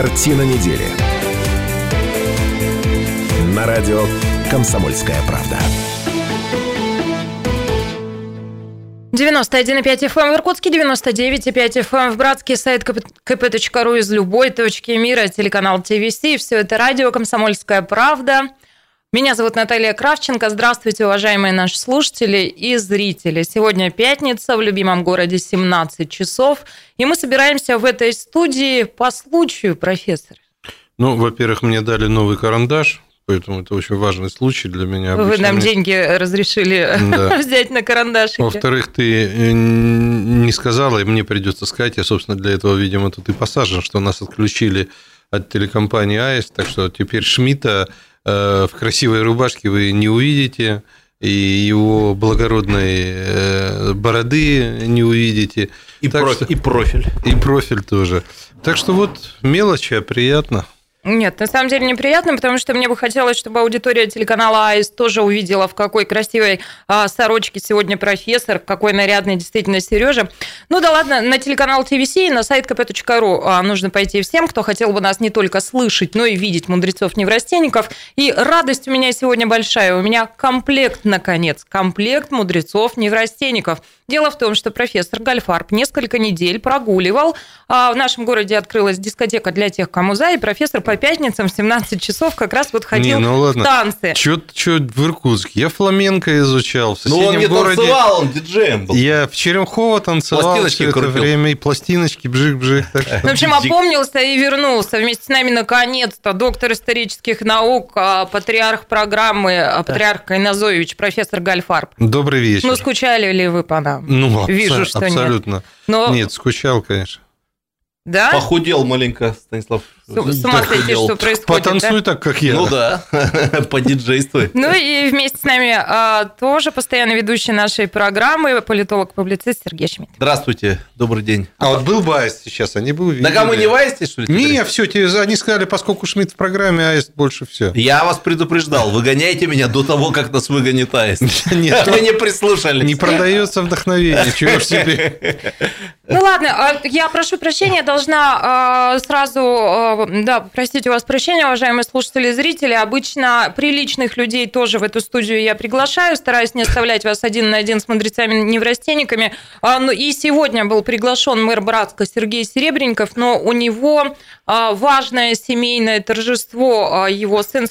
Картина недели. На радио «Комсомольская правда». 91,5 FM эм в Иркутске, 99,5 FM эм в Братске, сайт kp.ru из любой точки мира, телеканал ТВС. Все это радио «Комсомольская правда». Меня зовут Наталья Кравченко. Здравствуйте, уважаемые наши слушатели и зрители. Сегодня пятница, в любимом городе 17 часов. И мы собираемся в этой студии по случаю, профессор. Ну, во-первых, мне дали новый карандаш, поэтому это очень важный случай для меня. Обычно Вы нам мне... деньги разрешили да. взять на карандашики. Во-вторых, ты э, не сказала, и мне придется сказать, я, собственно, для этого, видимо, тут и посажен, что нас отключили от телекомпании АЭС, так что теперь Шмидта в красивой рубашке вы не увидите, и его благородной э, бороды не увидите. И, профиль, что... и профиль. И профиль тоже. Так что вот мелочи, а приятно. Нет, на самом деле неприятно, потому что мне бы хотелось, чтобы аудитория телеканала АИС тоже увидела, в какой красивой а, сорочке сегодня профессор, какой нарядный действительно Сережа. Ну да ладно, на телеканал ТВС и на сайт kp.ru а, нужно пойти всем, кто хотел бы нас не только слышать, но и видеть мудрецов-неврастенников. И радость у меня сегодня большая. У меня комплект, наконец, комплект мудрецов-неврастенников. Дело в том, что профессор Гальфарб несколько недель прогуливал. А в нашем городе открылась дискотека для тех, кому за, и профессор по пятницам в 17 часов как раз вот ходил Не, ну ладно. в танцы. Чё, чё в Иркутске? Я фламенко изучал. В ну он не городе... танцевал, он диджеем был. Я в Черемхово танцевал пластиночки все это время, и пластиночки, бжик-бжик. В общем, опомнился и вернулся. Вместе с нами наконец-то доктор исторических наук, а, патриарх программы, а, патриарх Кайназович, профессор Гальфарб. Добрый вечер. Ну, скучали ли вы по нам? Ну, Вижу, что абсолютно. нет. Но... Нет, скучал, конечно. Да? Похудел маленько, Станислав. С, ума сойти, что происходит. Потанцуй да? так, как я. Ну да, подиджействуй. Ну и вместе с нами а, тоже постоянно ведущий нашей программы, политолог-публицист Сергей Шмидт. Здравствуйте, добрый день. А вот был бы Аист сейчас, они бы увидели. Так а мы не в Аисте, что ли? Не, все, тебе, они сказали, поскольку Шмидт в программе, Аист больше все. Я вас предупреждал, выгоняйте меня до того, как нас выгонит Аист. Нет, вы не прислушались. Не продается вдохновение, чего ж тебе. Ну ладно, а я прошу прощения, должна а, сразу а, да, простите у вас прощения, уважаемые слушатели и зрители. Обычно приличных людей тоже в эту студию я приглашаю, стараюсь не оставлять вас один на один с мудрецами-неврастенниками. Ну, и сегодня был приглашен мэр Братска Сергей Серебренников, но у него важное семейное торжество. Его сын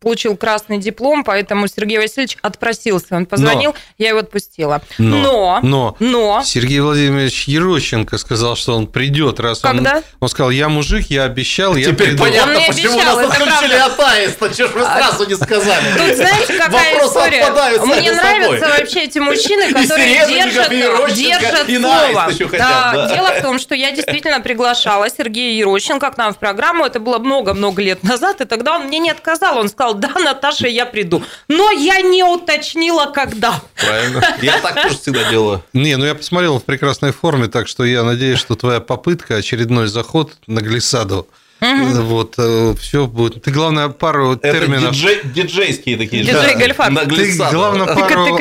получил красный диплом, поэтому Сергей Васильевич отпросился. Он позвонил, но, я его отпустила. Но, но, но, но Сергей Владимирович Ерощенко сказал, что он придет, раз Когда? он... Он сказал, я мужик, я обещал обещал, я Теперь приду. понятно, почему обещал, нас отключили от аиста. Чего ж вы сразу не сказали? Тут знаете, какая Вопросы история? Мне нравятся вообще эти мужчины, которые держат, держат слово. Да, да. Дело в том, что я действительно приглашала Сергея Ерощенко к нам в программу. Это было много-много лет назад, и тогда он мне не отказал. Он сказал, да, Наташа, я приду. Но я не уточнила, когда. Правильно. Я так тоже всегда делаю. Не, ну я посмотрел в прекрасной форме, так что я надеюсь, что твоя попытка, очередной заход на глиссаду Угу. Вот, э, все будет. Ты, главное, пару Это терминов... Диджей, диджейские такие. Диджей Гальфар. На Ты, главное, пару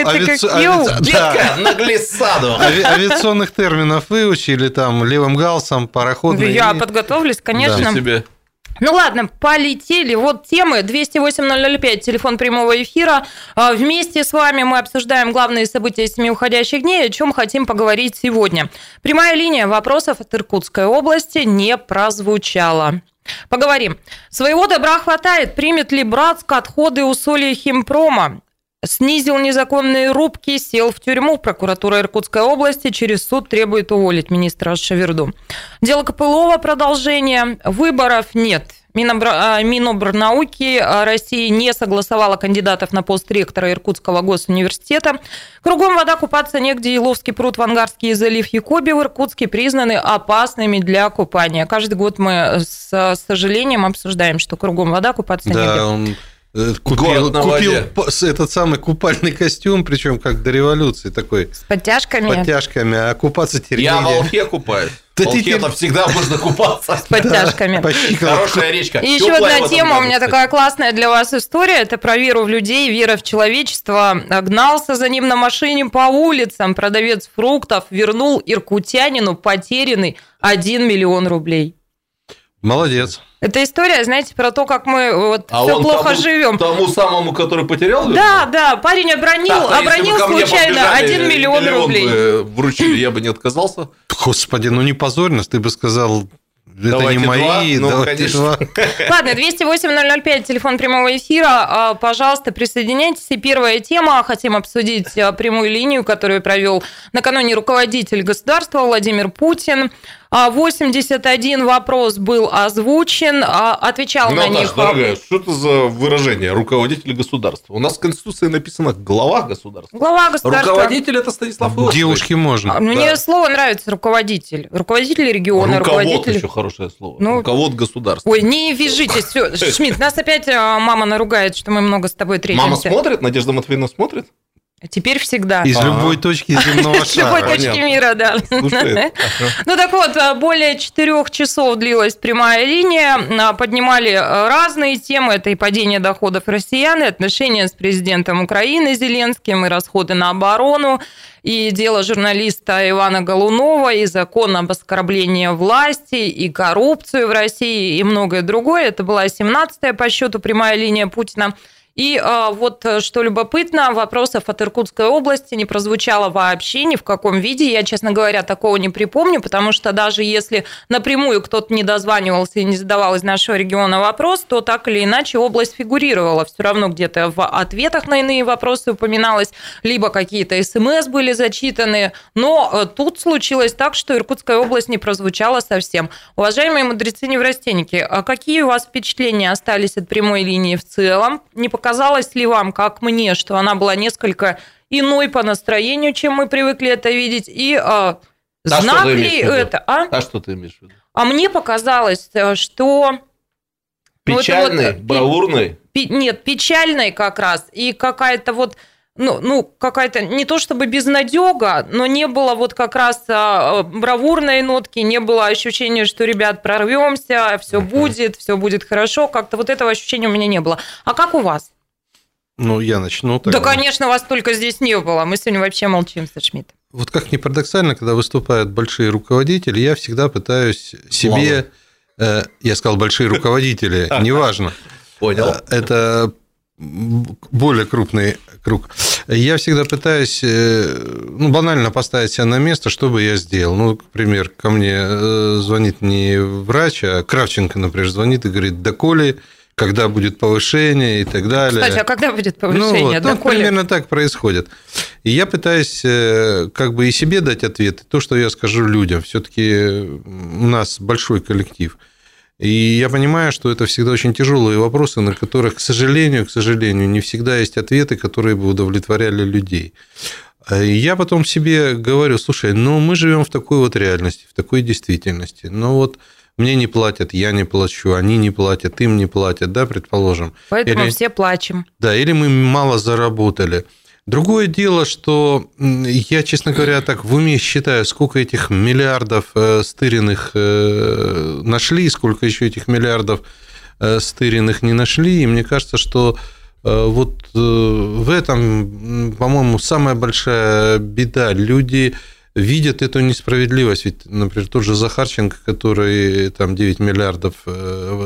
на глиссаду. Авиационных терминов выучили, там, левым галсом, пароходный. Я подготовлюсь, конечно. себе. Ну ладно, полетели. Вот темы 208-005, телефон прямого эфира. А, вместе с вами мы обсуждаем главные события семи уходящих дней, о чем хотим поговорить сегодня. Прямая линия вопросов от Иркутской области не прозвучала. Поговорим. Своего добра хватает. Примет ли Братск отходы у соли химпрома? Снизил незаконные рубки, сел в тюрьму. Прокуратура Иркутской области через суд требует уволить министра Шаверду. Дело Копылова продолжение. Выборов нет. А, Минобрнауки а, России не согласовала кандидатов на пост ректора Иркутского госуниверситета. Кругом вода купаться негде. Иловский пруд, Вангарский залив Якоби в Иркутске признаны опасными для купания. Каждый год мы с сожалением обсуждаем, что кругом вода купаться да, негде. Он купил, купил этот самый купальный костюм, причем как до революции такой. С подтяжками. С подтяжками, а купаться теперь Я в Алхе купаюсь. Да Алхе ты... всегда можно купаться. С подтяжками. Хорошая речка. И еще одна тема, у меня такая классная для вас история, это про веру в людей, вера в человечество. Гнался за ним на машине по улицам, продавец фруктов вернул иркутянину потерянный 1 миллион рублей. Молодец. Это история, знаете, про то, как мы вот а все плохо тому, живем. Тому самому, который потерял? Да, да, парень обронил, так, обронил случайно 1 миллион, миллион рублей. Вручили, я бы не отказался. Господи, ну не позорь нас, ты бы сказал, это давайте не мои, два. Ну, конечно. Два. Ладно, 208-005, телефон прямого эфира. А, пожалуйста, присоединяйтесь. И первая тема. Хотим обсудить а, прямую линию, которую провел накануне руководитель государства Владимир Путин. 81 а, вопрос был озвучен, отвечал Наташа, на них. дорогая, что это за выражение руководитель государства? У нас в Конституции написано глава государства. Глава государства. Руководитель это Станислав Иосифович. Девушке можно. Мне да. слово нравится руководитель. Руководитель региона, Руковод руководитель... еще хорошее слово. Ну... Руковод государства. Ой, не вяжитесь. Все. Шмидт, нас опять а, мама наругает, что мы много с тобой третимся. Мама смотрит? Надежда Матвеевна смотрит? Теперь всегда. Из любой точки земного шара. Из любой точки мира, да. Ну так вот, более четырех часов длилась прямая линия. А, поднимали а, разные темы. Это и падение доходов россиян, и отношения с президентом Украины Зеленским, и расходы на оборону, и дело журналиста Ивана Голунова, и закон об оскорблении власти, и коррупцию в России, и многое другое. Это была 17-я по счету прямая линия Путина. И а, вот э, что любопытно, вопросов от Иркутской области не прозвучало вообще ни в каком виде. Я, честно говоря, такого не припомню, потому что даже если напрямую кто-то не дозванивался и не задавал из нашего региона вопрос, то так или иначе область фигурировала. Все равно где-то в ответах на иные вопросы упоминалось, либо какие-то смс были зачитаны. Но э, тут случилось так, что Иркутская область не прозвучала совсем. Уважаемые мудрецы-неврастенники, а какие у вас впечатления остались от прямой линии в целом? Не показалось ли вам, как мне, что она была несколько иной по настроению, чем мы привыкли это видеть, и а, знак ли это? А? а что ты имеешь в виду? А мне показалось, э, что... Печальный, ну, вот, бравурный? Пи, нет, печальный как раз, и какая-то вот ну, ну какая-то не то чтобы безнадега, но не было вот как раз а, бравурной нотки, не было ощущения, что, ребят, прорвемся, все uh-huh. будет, все будет хорошо. Как-то вот этого ощущения у меня не было. А как у вас? Ну, я начну. Тогда. Да, конечно, вас только здесь не было. Мы сегодня вообще молчим со Шмидт. Вот как ни парадоксально, когда выступают большие руководители, я всегда пытаюсь себе... Э, я сказал большие руководители, неважно. Понял. Э, это более крупный круг. Я всегда пытаюсь э, ну, банально поставить себя на место, что бы я сделал. Ну, например, ко мне э, звонит не врач, а Кравченко, например, звонит и говорит, да коли когда будет повышение и так далее. Кстати, а когда будет повышение? Ну, вот, ну, примерно так происходит. И я пытаюсь э, как бы и себе дать ответ, то, что я скажу людям. Все-таки у нас большой коллектив. И я понимаю, что это всегда очень тяжелые вопросы, на которых, к сожалению, к сожалению, не всегда есть ответы, которые бы удовлетворяли людей. И я потом себе говорю, слушай, ну мы живем в такой вот реальности, в такой действительности. Но вот мне не платят, я не плачу, они не платят, им не платят, да, предположим. Поэтому или, все плачем. Да, или мы мало заработали. Другое дело, что я, честно говоря, так в уме считаю, сколько этих миллиардов э, стыренных э, нашли, сколько еще этих миллиардов э, стыренных не нашли. И мне кажется, что вот в этом, по-моему, самая большая беда. Люди видят эту несправедливость. Ведь, например, тот же Захарченко, который там 9 миллиардов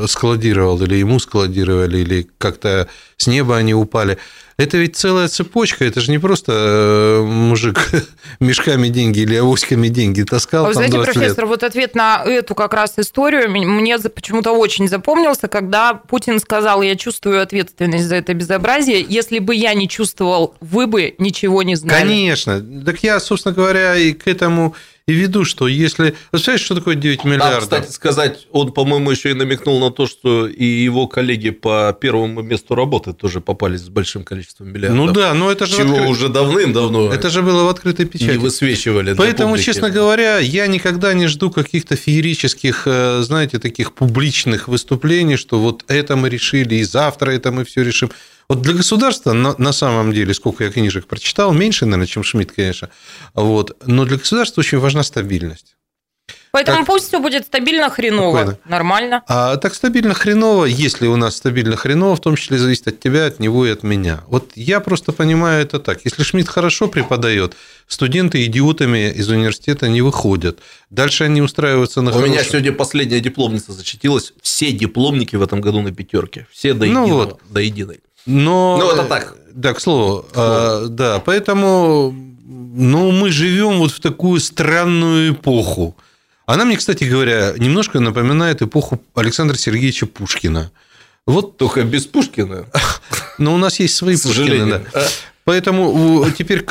складировал, или ему складировали, или как-то с неба они упали – это ведь целая цепочка, это же не просто э, мужик мешками деньги или авоськами деньги таскал. А вы знаете, профессор, лет. вот ответ на эту как раз историю мне почему-то очень запомнился, когда Путин сказал, я чувствую ответственность за это безобразие, если бы я не чувствовал, вы бы ничего не знали. Конечно. Так я, собственно говоря, и к этому и веду, что если... Представляешь, что такое 9 миллиардов? Да, кстати сказать, он, по-моему, еще и намекнул на то, что и его коллеги по первому месту работы тоже попались с большим количеством миллиардов. Ну да, но это же... Чего откры... уже давным-давно... Это же было в открытой печати. Не высвечивали Поэтому, честно говоря, я никогда не жду каких-то феерических, э, знаете, таких публичных выступлений, что вот это мы решили, и завтра это мы все решим. Вот для государства, на, на самом деле, сколько я книжек прочитал, меньше, наверное, чем Шмидт, конечно, вот, но для государства очень важна стабильность. Поэтому так, пусть все будет стабильно хреново. Спокойно. Нормально. А так стабильно хреново, если у нас стабильно хреново, в том числе зависит от тебя, от него и от меня. Вот я просто понимаю это так. Если Шмидт хорошо преподает, студенты идиотами из университета не выходят. Дальше они устраиваются на У хорошем... меня сегодня последняя дипломница зачастилась. Все дипломники в этом году на пятерке. Все до единого. Ну вот. До единой. Но... Ну, это так. Да, к слову. А, да, поэтому ну, мы живем вот в такую странную эпоху. Она мне, кстати говоря, немножко напоминает эпоху Александра Сергеевича Пушкина. Вот только без Пушкина. Но у нас есть свои Пушкины, да. Поэтому теперь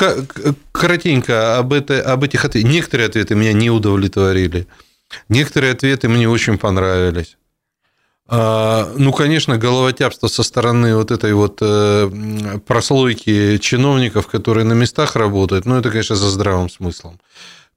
коротенько об, это, об этих ответах. Некоторые ответы меня не удовлетворили. Некоторые ответы мне очень понравились. А, ну, конечно, головотяпство со стороны вот этой вот э, прослойки чиновников, которые на местах работают, ну, это, конечно, за здравым смыслом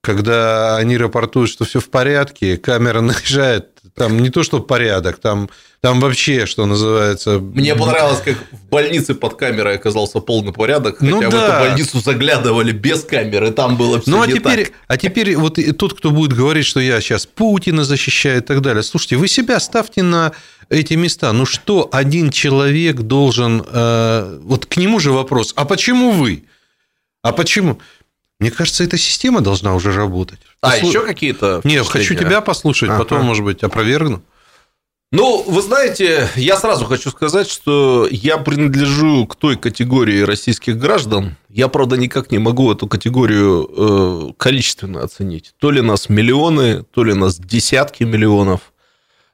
когда они рапортуют, что все в порядке, камера наезжает, там не то, что порядок, там, там вообще, что называется... Мне понравилось, как в больнице под камерой оказался полный порядок, хотя ну, да. в эту больницу заглядывали без камеры, там было все ну, а не теперь, так. А теперь вот тот, кто будет говорить, что я сейчас Путина защищаю и так далее, слушайте, вы себя ставьте на эти места. Ну что один человек должен... Э, вот к нему же вопрос, а почему вы? А почему? Мне кажется, эта система должна уже работать. А, Послу... еще какие-то? Нет, хочу тебя послушать, ага. потом, может быть, опровергну. Ну, вы знаете, я сразу хочу сказать, что я принадлежу к той категории российских граждан. Я, правда, никак не могу эту категорию э, количественно оценить. То ли нас миллионы, то ли нас десятки миллионов,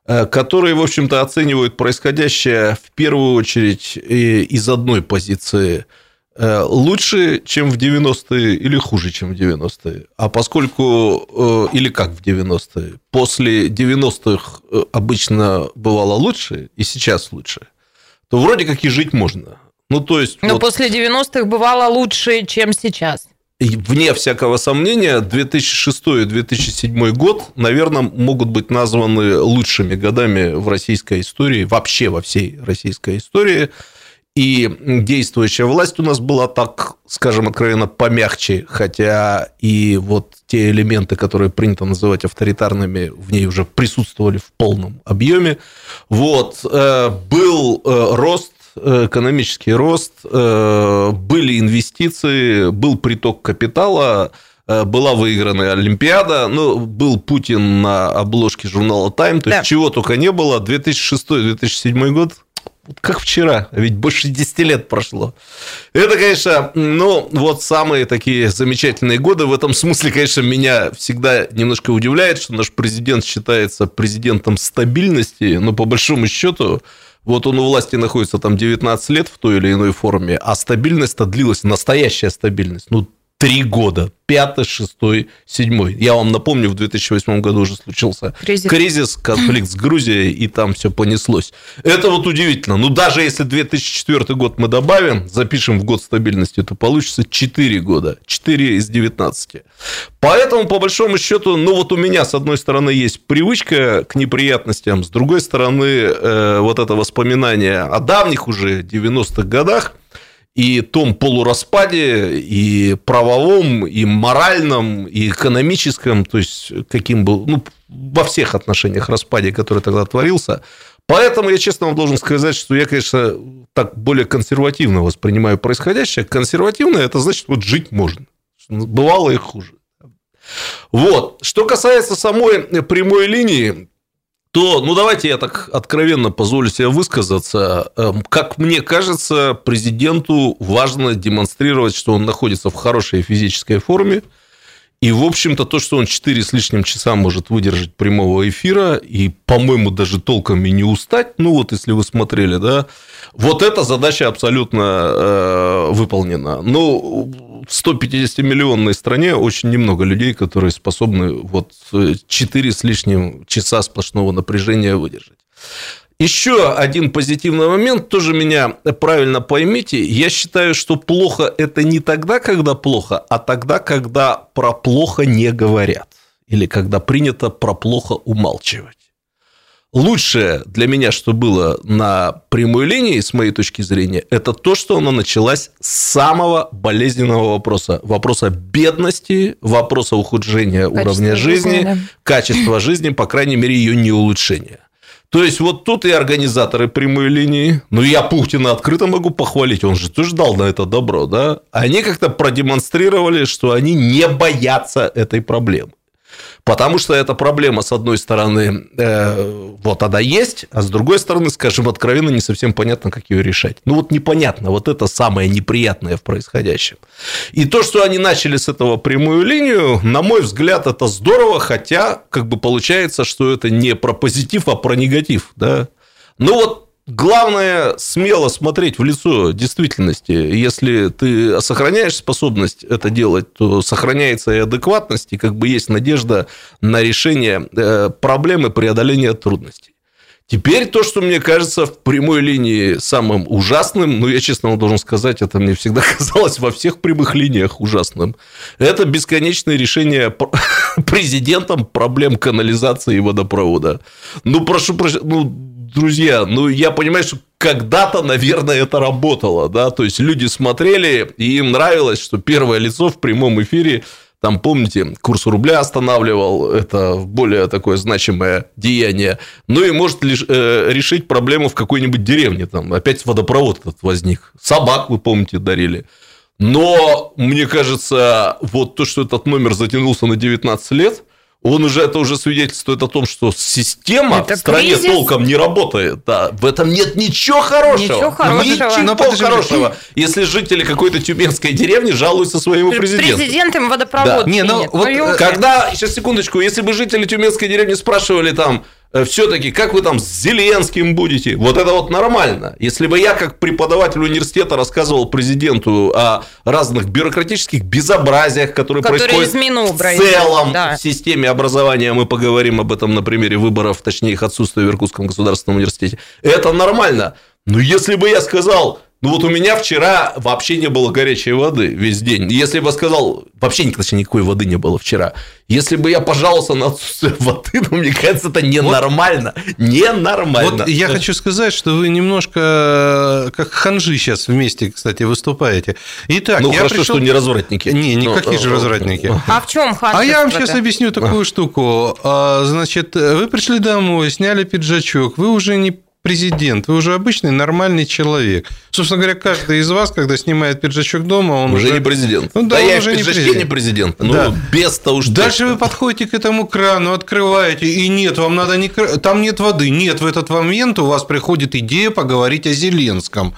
э, которые, в общем-то, оценивают происходящее в первую очередь э, из одной позиции – лучше, чем в 90-е или хуже, чем в 90-е? А поскольку, э, или как в 90-е, после 90-х э, обычно бывало лучше, и сейчас лучше, то вроде как и жить можно. Ну, то есть... Но вот... после 90-х бывало лучше, чем сейчас. И вне всякого сомнения, 2006 и 2007 год, наверное, могут быть названы лучшими годами в российской истории, вообще во всей российской истории – и действующая власть у нас была так, скажем откровенно, помягче, хотя и вот те элементы, которые принято называть авторитарными, в ней уже присутствовали в полном объеме. Вот, э, был э, рост э, экономический рост, были инвестиции, был приток капитала, была выиграна Олимпиада, ну, был Путин на обложке журнала Time, то есть да. чего только не было. 2006-2007 год как вчера, ведь больше 10 лет прошло. Это, конечно, ну, вот самые такие замечательные годы. В этом смысле, конечно, меня всегда немножко удивляет, что наш президент считается президентом стабильности, но по большому счету вот он у власти находится там 19 лет в той или иной форме, а стабильность-то длилась, настоящая стабильность, ну, три года. Пятый, шестой, седьмой. Я вам напомню, в 2008 году уже случился кризис, кризис конфликт с Грузией, и там все понеслось. Это вот удивительно. Ну, даже если 2004 год мы добавим, запишем в год стабильности, то получится 4 года. 4 из 19. Поэтому, по большому счету, ну, вот у меня, с одной стороны, есть привычка к неприятностям, с другой стороны, э, вот это воспоминание о давних уже 90-х годах – и том полураспаде, и правовом, и моральном, и экономическом, то есть каким был, ну, во всех отношениях распаде, который тогда творился. Поэтому я честно вам должен сказать, что я, конечно, так более консервативно воспринимаю происходящее. Консервативно – это значит, вот жить можно. Бывало и хуже. Вот. Что касается самой прямой линии, то, ну давайте я так откровенно позволю себе высказаться. Эм, как мне кажется, президенту важно демонстрировать, что он находится в хорошей физической форме, и, в общем-то, то, что он 4 с лишним часа может выдержать прямого эфира, и, по-моему, даже толком и не устать, ну вот если вы смотрели, да, вот эта задача абсолютно э, выполнена. Ну, в 150-миллионной стране очень немного людей, которые способны вот 4 с лишним часа сплошного напряжения выдержать. Еще один позитивный момент, тоже меня правильно поймите, я считаю, что плохо это не тогда, когда плохо, а тогда, когда про плохо не говорят. Или когда принято про плохо умалчивать. Лучшее для меня, что было на прямой линии, с моей точки зрения, это то, что она началась с самого болезненного вопроса. Вопроса бедности, вопроса ухудшения Качество уровня жизни, жизни да. качества жизни, по крайней мере, ее не улучшения. То есть вот тут и организаторы прямой линии, ну я Путина открыто могу похвалить, он же тоже дал на это добро, да, они как-то продемонстрировали, что они не боятся этой проблемы. Потому что эта проблема, с одной стороны, э, вот она есть, а с другой стороны, скажем откровенно, не совсем понятно, как ее решать. Ну вот непонятно, вот это самое неприятное в происходящем. И то, что они начали с этого прямую линию, на мой взгляд, это здорово, хотя как бы получается, что это не про позитив, а про негатив. Да? Ну вот Главное смело смотреть в лицо действительности. Если ты сохраняешь способность это делать, то сохраняется и адекватность, и как бы есть надежда на решение э, проблемы преодоления трудностей. Теперь то, что мне кажется в прямой линии самым ужасным, ну, я честно вам должен сказать, это мне всегда казалось во всех прямых линиях ужасным, это бесконечное решение президентом проблем канализации и водопровода. Ну, прошу прощения, ну, друзья, ну, я понимаю, что когда-то, наверное, это работало, да, то есть люди смотрели, и им нравилось, что первое лицо в прямом эфире там, помните, курс рубля останавливал, это более такое значимое деяние. Ну и может лишь, э, решить проблему в какой-нибудь деревне. Там опять водопровод этот возник. Собак, вы помните, дарили. Но, мне кажется, вот то, что этот номер затянулся на 19 лет, он уже это уже свидетельствует о том, что система это в стране кризис? толком не работает. Да, в этом нет ничего хорошего. Ничего хорошего. Ничего Но хорошего. Если жители какой-то тюменской деревни жалуются своему президенту. Президентом водопровод. Да. Не, ну, вот, э, когда, сейчас секундочку, если бы жители тюменской деревни спрашивали там, все-таки, как вы там с Зеленским будете? Вот это вот нормально. Если бы я, как преподаватель университета, рассказывал президенту о разных бюрократических безобразиях, которые, которые происходят в целом да. в системе образования, мы поговорим об этом на примере выборов, точнее их отсутствия в Иркутском государственном университете, это нормально. Но если бы я сказал, ну вот у меня вчера вообще не было горячей воды весь день. Если бы я сказал, вообще точнее, никакой воды не было вчера. Если бы я пожаловался на отсутствие воды, ну, мне кажется, это ненормально. Вот, ненормально. Вот я хочу сказать, что вы немножко э, как ханжи сейчас вместе, кстати, выступаете. Итак, ну, я хорошо, пришел... что не развратники. Не, никакие ну, же развратники. А в чем ханжество? А я вам сейчас объясню такую штуку. А, значит, вы пришли домой, сняли пиджачок, вы уже не президент, вы уже обычный нормальный человек. Собственно говоря, каждый из вас, когда снимает пиджачок дома, он уже, уже... не президент. Ну, да, да я уже в пиджачке не президент. Не президент. Ну, да. без-то уж Дальше вы подходите к этому крану, открываете, и нет, вам надо не... Там нет воды. Нет, в этот момент у вас приходит идея поговорить о Зеленском.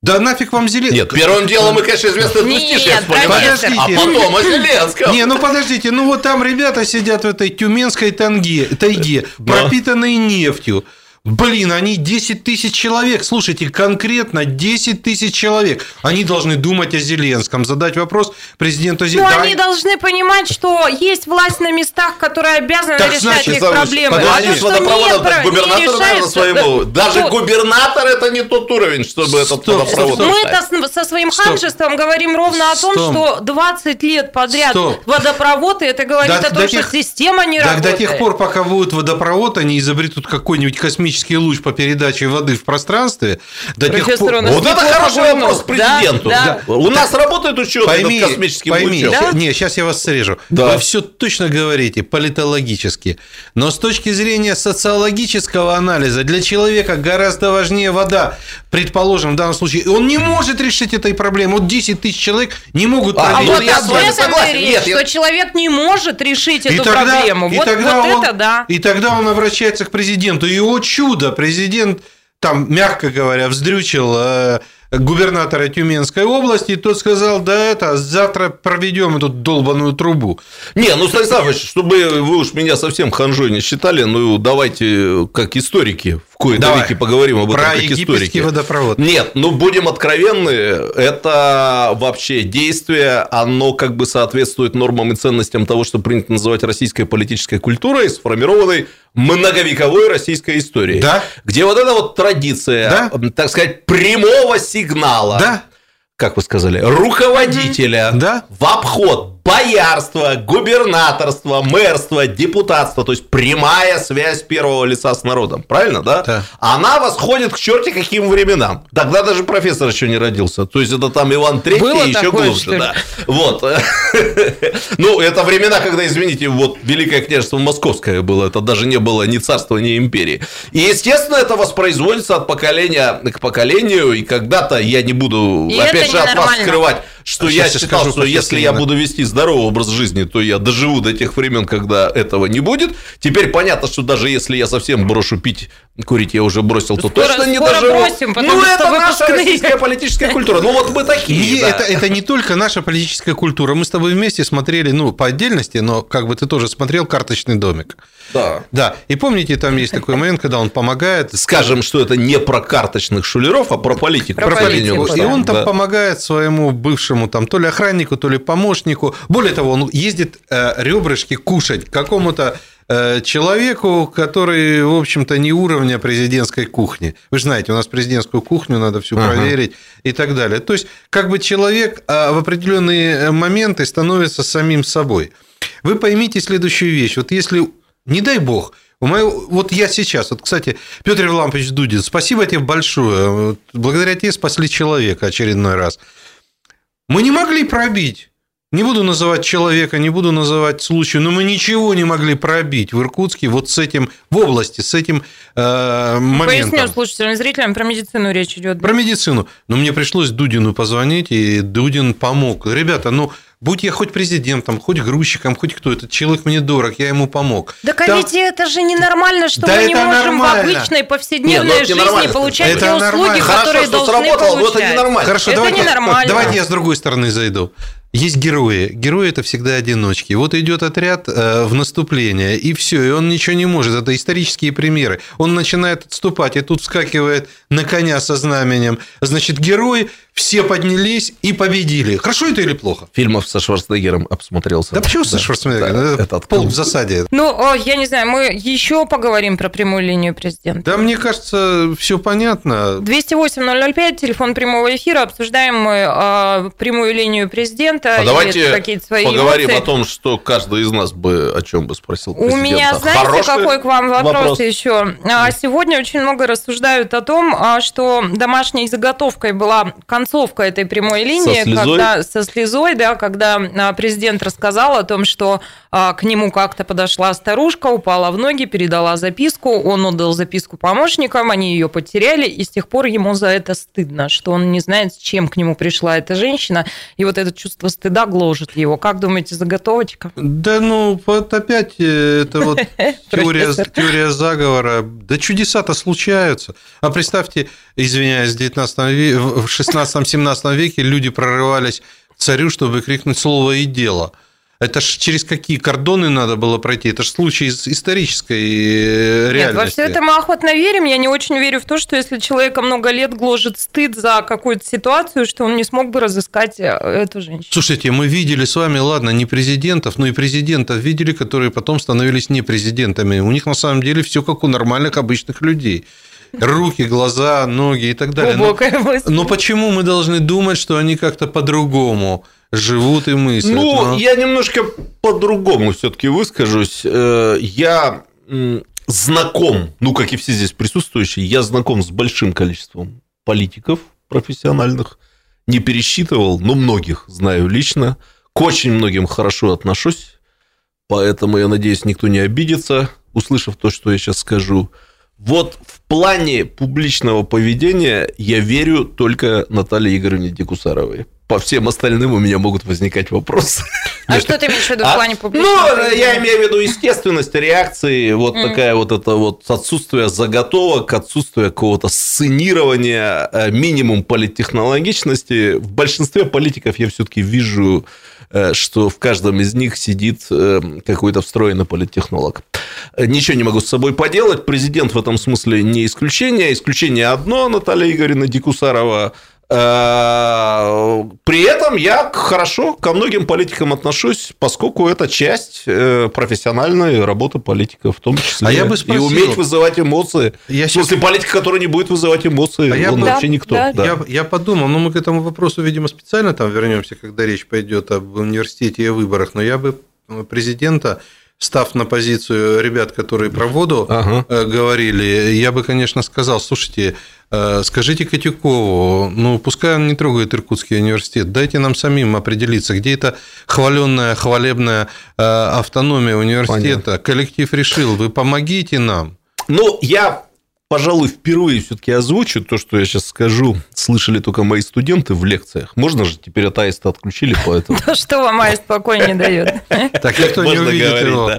Да нафиг вам Зеленский. Нет, первым делом мы, конечно, известно двустишье Подождите. А потом о Зеленском. Не, ну подождите, ну вот там ребята сидят в этой тюменской танге, тайге, пропитанные нефтью. Блин, они 10 тысяч человек. Слушайте, конкретно 10 тысяч человек. Они должны думать о Зеленском, задать вопрос президенту Зеленскому. Ну, они должны понимать, что есть власть на местах, которые обязаны так, решать значит, их проблемы. А они с водопроводом так губернатор, наверное, своему. Даже Кто? губернатор это не тот уровень, чтобы стоп, этот водопровод стоп, Мы-то со своим стоп. ханжеством говорим ровно о том, стоп. что 20 лет подряд стоп. водопровод, и это говорит до, о том, что тех, система не так, работает. До тех пор, пока будет водопровод, они изобретут какой-нибудь космический космический луч по передаче воды в пространстве до тех пор... Вот это хороший вопрос президенту. Да, да. У нас работает учет пойми, космическим пойми, лучом. Да? Не, сейчас я вас срежу. Да. Вы все точно говорите, политологически. Но с точки зрения социологического анализа для человека гораздо важнее вода. Предположим, в данном случае, он не может решить этой проблемы. Вот 10 тысяч человек не могут а, вот я с вами согласен. Речь, Нет, что я... человек не может решить эту тогда, проблему. И вот, тогда вот он, это да. И тогда он обращается к президенту. И, о чудо, президент там, мягко говоря, вздрючил э, губернатора Тюменской области, и тот сказал, да это, завтра проведем эту долбаную трубу. Не, ну, Станислав чтобы вы уж меня совсем ханжой не считали, ну, давайте, как историки, в кои-то веки поговорим об этом Про как историки. водопровод. Нет, ну, будем откровенны, это вообще действие, оно как бы соответствует нормам и ценностям того, что принято называть российской политической культурой, сформированной многовековой российской историей. Да. Где вот эта вот традиция, да. так сказать, прямого сигнала. Да как вы сказали, руководителя да? в обход боярство, губернаторство, мэрство, депутатство, то есть прямая связь первого лица с народом, правильно, да? да. Она восходит к черти каким временам. Тогда даже профессор еще не родился. То есть это там Иван Третий Было еще такое, глубже. Да. Вот. Ну, это времена, когда, извините, вот Великое княжество Московское было. Это даже не было ни царства, ни империи. И, естественно, это воспроизводится от поколения к поколению. И когда-то я не буду, и опять же, от вас скрывать что Сейчас я считал, что если я буду вести здоровый образ жизни, то я доживу до тех времен, когда этого не будет. Теперь понятно, что даже если я совсем брошу пить, курить я уже бросил, то скоро, точно не доживу. Бросим, ну, это наша российская политическая культура. Ну, вот мы такие. Да. Это, это не только наша политическая культура. Мы с тобой вместе смотрели, ну, по отдельности, но как бы ты тоже смотрел «Карточный домик». Да. Да. И помните, там есть такой момент, когда он помогает. Скажем, что это не про карточных шулеров, а про политику. Про, политику. И он там да. помогает своему бывшему там то ли охраннику, то ли помощнику. Более того, он ездит э, ребрышки кушать какому-то человеку, который, в общем-то, не уровня президентской кухни. Вы же знаете, у нас президентскую кухню надо всю ага. проверить и так далее. То есть, как бы человек а, в определенные моменты становится самим собой. Вы поймите следующую вещь. Вот если не дай бог, у моего, вот я сейчас, вот, кстати, Петр Евлампович Дудин, спасибо тебе большое. Благодаря тебе спасли человека очередной раз. Мы не могли пробить. Не буду называть человека, не буду называть случай, но мы ничего не могли пробить в Иркутске вот с этим, в области, с этим э, моментом. Поясню слушателям и зрителям, про медицину речь идет. Про медицину. Но мне пришлось Дудину позвонить, и Дудин помог. Ребята, ну, Будь я хоть президентом, хоть грузчиком, хоть кто, этот человек мне дорог, я ему помог. Да, а ведь это же ненормально, что да мы не можем нормально. в обычной повседневной Нет, ну, жизни получать это те услуги, нормально. которые Хорошо, должны сработало, получать. Но это ненормально. Хорошо, это давайте, ненормально. давайте я с другой стороны зайду. Есть герои. Герои это всегда одиночки. Вот идет отряд э, в наступление, и все, и он ничего не может. Это исторические примеры. Он начинает отступать, и тут вскакивает на коня со знаменем. Значит, герой, все поднялись и победили. Хорошо это или плохо? Фильмов со Шварценеггером обсмотрелся. Да почему со Шварценеггером? Да, это пол в засаде. Ну, я не знаю, мы еще поговорим про прямую линию президента. Да, мне кажется, все понятно. 208-005, телефон прямого эфира. Обсуждаем мы э, прямую линию президента а давайте какие-то свои поговорим эмоции. о том, что каждый из нас бы о чем бы спросил президента. У меня, знаете, Хороший какой к вам вопрос, вопрос. еще? А, сегодня очень много рассуждают о том, а, что домашней заготовкой была концовка этой прямой линии, со слезой, когда, со слезой да, когда президент рассказал о том, что к нему как-то подошла старушка, упала в ноги, передала записку, он отдал записку помощникам, они ее потеряли, и с тех пор ему за это стыдно, что он не знает, с чем к нему пришла эта женщина, и вот это чувство стыда гложет его. Как думаете, заготовочка? Да ну, вот опять э, это вот теория, теория заговора. Да чудеса-то случаются. А представьте, извиняюсь, в 19 веке, в 16-17 веке люди прорывались к царю, чтобы крикнуть слово и дело – это ж через какие кордоны надо было пройти? Это же случай из исторической реальности. Нет, во все это мы охотно верим. Я не очень верю в то, что если человека много лет гложет стыд за какую-то ситуацию, что он не смог бы разыскать э, эту женщину. Слушайте, мы видели с вами, ладно, не президентов, но и президентов видели, которые потом становились не президентами. У них на самом деле все как у нормальных обычных людей руки, глаза, ноги и так далее. Но, но почему мы должны думать, что они как-то по-другому? живут и мыслят. Ну, но... я немножко по-другому все-таки выскажусь. Э, я знаком, ну, как и все здесь присутствующие, я знаком с большим количеством политиков профессиональных. Не пересчитывал, но многих знаю лично. К очень многим хорошо отношусь. Поэтому, я надеюсь, никто не обидится, услышав то, что я сейчас скажу. Вот в плане публичного поведения я верю только Наталье Игоревне Декусаровой по всем остальным у меня могут возникать вопросы. А что ты имеешь в виду в а? плане публичного? Ну, я имею в виду естественность реакции, вот такая вот это вот отсутствие заготовок, отсутствие какого-то сценирования, э, минимум политтехнологичности. В большинстве политиков я все-таки вижу, что в каждом из них сидит э, какой-то встроенный политтехнолог. Ничего не могу с собой поделать. Президент в этом смысле не исключение. Исключение одно, Наталья Игоревна Дикусарова – Э, при этом я хорошо ко многим политикам отношусь, поскольку это часть э, профессиональной работы политика, в том числе. А я бы спросил, и уметь вызывать эмоции. Я в смысле, сейчас... политика, который не будет вызывать эмоции, а он я вообще никто. Да, да. Я, я подумал, ну мы к этому вопросу, видимо, специально там вернемся, когда речь пойдет об университете и выборах, но я бы президента став на позицию ребят, которые про воду ага. Э, говорили, я бы, конечно, сказал, слушайте, э, скажите Котюкову, ну, пускай он не трогает Иркутский университет, дайте нам самим определиться, где это хваленная, хвалебная э, автономия университета. Понятно. Коллектив решил, вы помогите нам. Ну, я пожалуй, впервые все-таки озвучу то, что я сейчас скажу. Слышали только мои студенты в лекциях. Можно же теперь от аиста отключили, поэтому... Ну что вам аист покой не дает? Так никто не увидит его.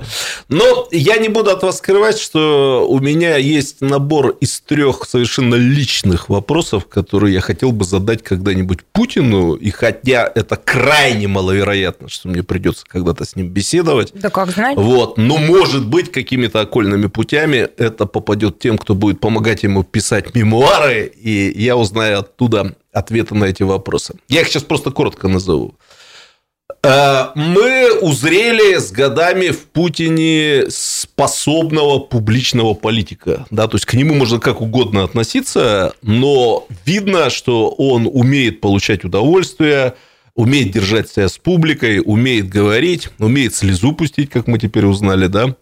Но я не буду от вас скрывать, что у меня есть набор из трех совершенно личных вопросов, которые я хотел бы задать когда-нибудь Путину, и хотя это крайне маловероятно, что мне придется когда-то с ним беседовать. Да как знать. Вот, но может быть какими-то окольными путями это попадет тем, кто будет помогать ему писать мемуары, и я узнаю оттуда ответы на эти вопросы. Я их сейчас просто коротко назову. Э, мы узрели с годами в Путине способного публичного политика. Да, то есть к нему можно как угодно относиться, но видно, что он умеет получать удовольствие, умеет держать себя с публикой, умеет говорить, умеет слезу пустить, как мы теперь узнали, да.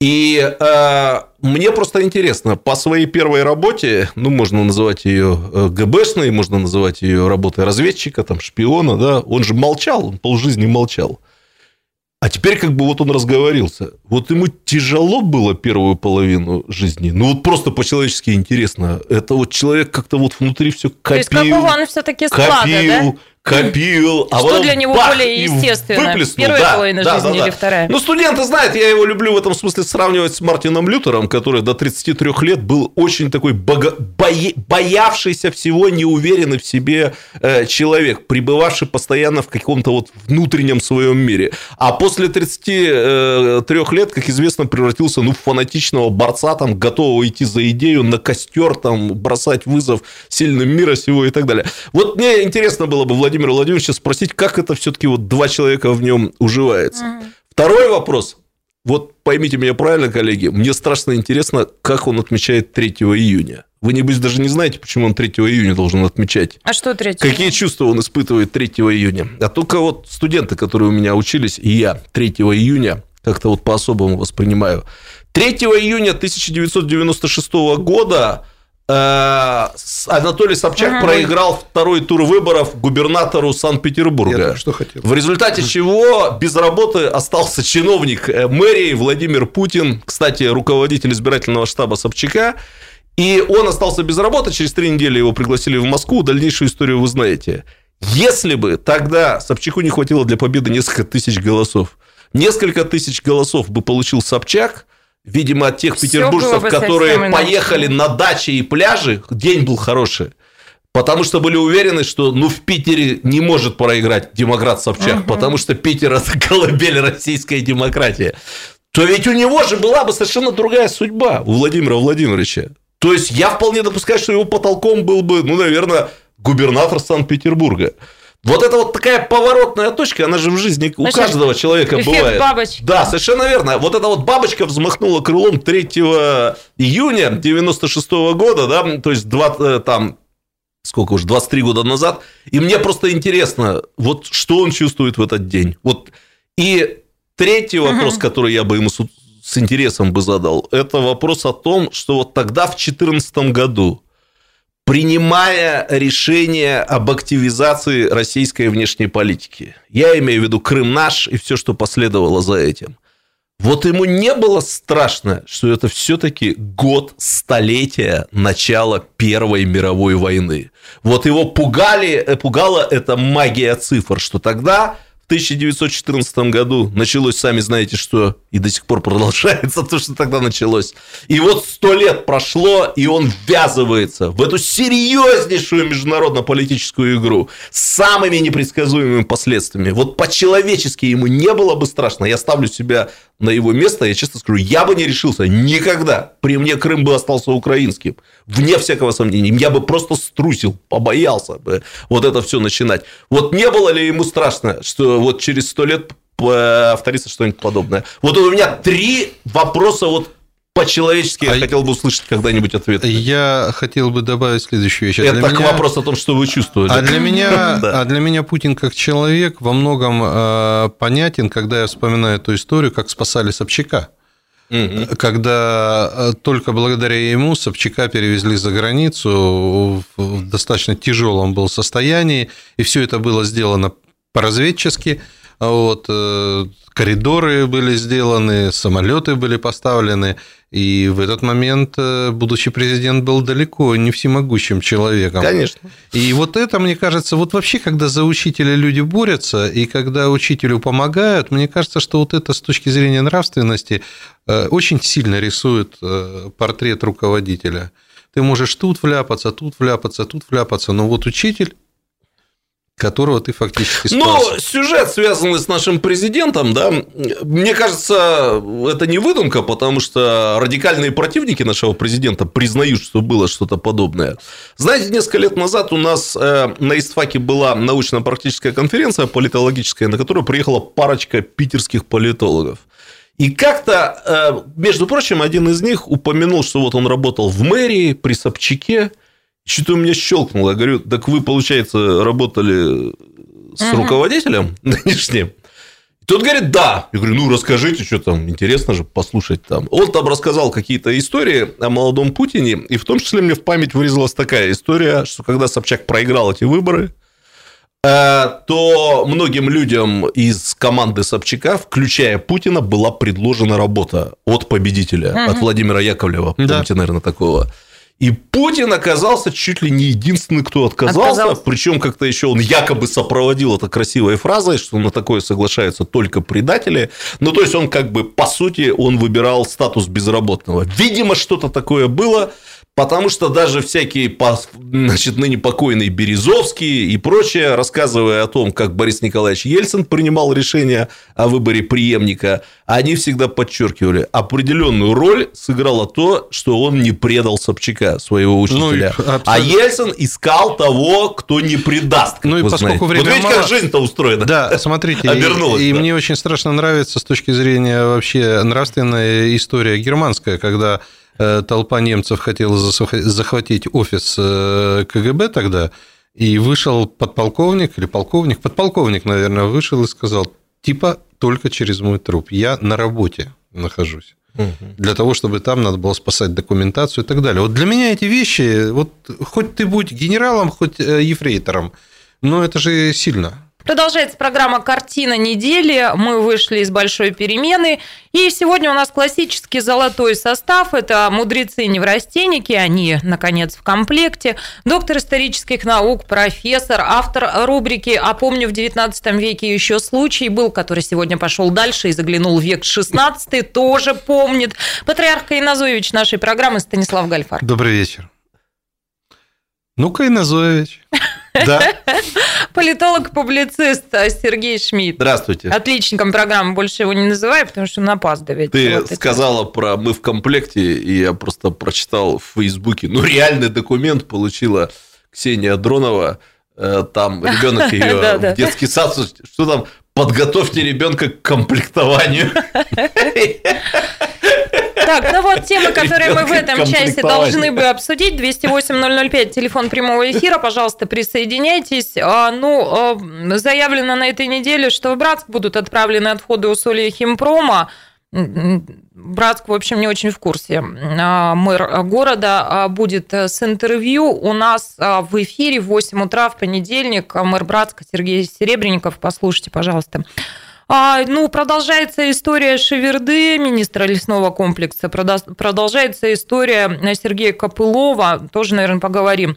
И э, мне просто интересно, по своей первой работе, ну, можно называть ее э, ГБшной, можно называть ее работой разведчика, там, шпиона, да, он же молчал, он полжизни молчал. А теперь как бы вот он разговорился. Вот ему тяжело было первую половину жизни. Ну вот просто по-человечески интересно. Это вот человек как-то вот внутри все копил. То есть какого он все-таки склада, копил, да? Копил, а Что для него бах, более естественно? Первая да, половина да, жизни да, да. или вторая? Ну, студенты знают, я его люблю в этом смысле сравнивать с Мартином Лютером, который до 33 лет был очень такой бого... бое... боявшийся всего, неуверенный в себе э, человек, пребывавший постоянно в каком-то вот внутреннем своем мире. А после 33 э, лет, как известно, превратился ну, в фанатичного борца, там, готового идти за идею, на костер, там, бросать вызов сильным мира сего и так далее. Вот мне интересно было бы, Владимир Владимира Владимировича спросить, как это все-таки вот два человека в нем уживается. Угу. Второй вопрос. Вот поймите меня правильно, коллеги, мне страшно интересно, как он отмечает 3 июня. Вы, небось, даже не знаете, почему он 3 июня должен отмечать. А что 3 Какие чувства он испытывает 3 июня? А только вот студенты, которые у меня учились, и я 3 июня как-то вот по-особому воспринимаю. 3 июня 1996 года Анатолий Собчак ага. проиграл второй тур выборов губернатору Санкт-Петербурга. что хотел. В результате чего без работы остался чиновник э, мэрии Владимир Путин, кстати, руководитель избирательного штаба Собчака. И он остался без работы, через три недели его пригласили в Москву, дальнейшую историю вы знаете. Если бы тогда Собчаку не хватило для победы несколько тысяч голосов, несколько тысяч голосов бы получил Собчак – видимо, от тех петербуржцев, которые поехали на дачи и пляжи, день был хороший. Потому что были уверены, что ну, в Питере не может проиграть демократ Собчак, угу. потому что Питер – это колыбель российской демократии. То ведь у него же была бы совершенно другая судьба, у Владимира Владимировича. То есть, я вполне допускаю, что его потолком был бы, ну, наверное, губернатор Санкт-Петербурга. Вот это вот такая поворотная точка, она же в жизни у каждого человека бывает. бабочки. Да, совершенно верно. Вот эта вот бабочка взмахнула крылом 3 июня 96 года, да, то есть 2, э, там, сколько уже, 23 года назад. И мне просто интересно, вот что он чувствует в этот день. Вот. И третий вопрос, угу. который я бы ему с, с интересом бы задал, это вопрос о том, что вот тогда, в 2014 году, принимая решение об активизации российской внешней политики. Я имею в виду Крым наш и все, что последовало за этим. Вот ему не было страшно, что это все-таки год столетия начала Первой мировой войны. Вот его пугали, пугала эта магия цифр, что тогда в 1914 году началось, сами знаете, что и до сих пор продолжается то, что тогда началось. И вот сто лет прошло, и он ввязывается в эту серьезнейшую международно-политическую игру с самыми непредсказуемыми последствиями. Вот по-человечески ему не было бы страшно. Я ставлю себя на его место, я честно скажу, я бы не решился никогда. При мне Крым бы остался украинским. Вне всякого сомнения. Я бы просто струсил, побоялся бы вот это все начинать. Вот не было ли ему страшно, что вот через сто лет повторится что-нибудь подобное? Вот у меня три вопроса вот по-человечески а я хотел бы услышать когда-нибудь ответ. Я хотел бы добавить следующую вещь. А Это так меня... вопрос о том, что вы чувствуете. А для меня, а для меня Путин как человек во многом э, понятен, когда я вспоминаю эту историю, как спасали Собчака. Угу. Когда э, только благодаря ему Собчака перевезли за границу в достаточно тяжелом был состоянии, и все это было сделано по-разведчески. Вот, э, коридоры были сделаны, самолеты были поставлены, и в этот момент э, будущий президент был далеко не всемогущим человеком. Конечно. И вот это, мне кажется, вот вообще, когда за учителя люди борются, и когда учителю помогают, мне кажется, что вот это с точки зрения нравственности э, очень сильно рисует портрет руководителя. Ты можешь тут вляпаться, тут вляпаться, тут вляпаться, но вот учитель которого ты фактически спас. Ну, сюжет, связанный с нашим президентом, да, мне кажется, это не выдумка, потому что радикальные противники нашего президента признают, что было что-то подобное. Знаете, несколько лет назад у нас э, на ИСТФАКе была научно-практическая конференция политологическая, на которую приехала парочка питерских политологов. И как-то, э, между прочим, один из них упомянул, что вот он работал в мэрии при Собчаке, что-то у меня щелкнуло. Я говорю, так вы, получается, работали с угу. руководителем нынешним? Тот говорит, да. Я говорю, ну, расскажите, что там, интересно же послушать там. Он там рассказал какие-то истории о молодом Путине, и в том числе мне в память вырезалась такая история, что когда Собчак проиграл эти выборы, э, то многим людям из команды Собчака, включая Путина, была предложена работа от победителя, угу. от Владимира Яковлева. Помните, да. наверное, такого. И Путин оказался чуть ли не единственный, кто отказался. отказался. Причем как-то еще он якобы сопроводил это красивой фразой, что на такое соглашаются только предатели. Ну, то есть он как бы, по сути, он выбирал статус безработного. Видимо, что-то такое было. Потому что даже всякие, значит, ныне покойные Березовские и прочее, рассказывая о том, как Борис Николаевич Ельцин принимал решение о выборе преемника, они всегда подчеркивали, определенную роль сыграло то, что он не предал Собчака, своего учителя. Ну, абсолютно. а Ельцин искал того, кто не предаст. ну и поскольку время Вот видите, мало... как жизнь-то устроена. Да, смотрите, Обернулась, и, да. и мне очень страшно нравится с точки зрения вообще нравственная история германская, когда толпа немцев хотела захватить офис э, КГБ тогда, и вышел подполковник или полковник, подполковник, наверное, вышел и сказал, типа только через мой труп, я на работе нахожусь. Для того, чтобы там надо было спасать документацию и так далее. Вот для меня эти вещи, вот хоть ты будь генералом, хоть э, ефрейтором, но это же сильно. Продолжается программа «Картина недели». Мы вышли из большой перемены. И сегодня у нас классический золотой состав. Это мудрецы-неврастенники. Они, наконец, в комплекте. Доктор исторических наук, профессор, автор рубрики «А помню, в 19 веке еще случай был», который сегодня пошел дальше и заглянул в век 16 тоже помнит. Патриарх Кайназоевич нашей программы Станислав Гальфар. Добрый вечер. Ну, Кайназоевич. Да. Политолог-публицист Сергей Шмидт. Здравствуйте. Отличником программы больше его не называю, потому что он опаздывает. Ты вот сказала это. про «Мы в комплекте», и я просто прочитал в Фейсбуке. Ну, реальный документ получила Ксения Дронова. Э, там ребенок ее в детский сад. Что там? Подготовьте ребенка к комплектованию. Так, ну вот темы, которые мы в этом часе должны бы обсудить. 208-005, телефон прямого эфира, пожалуйста, присоединяйтесь. А, ну, а, заявлено на этой неделе, что в Братск будут отправлены отходы усолья химпрома. Братск, в общем, не очень в курсе. А, мэр города будет с интервью. У нас в эфире в 8 утра в понедельник мэр Братска Сергей Серебренников. Послушайте, пожалуйста. А, ну, продолжается история Шеверды, министра лесного комплекса, продолжается история Сергея Копылова, тоже, наверное, поговорим.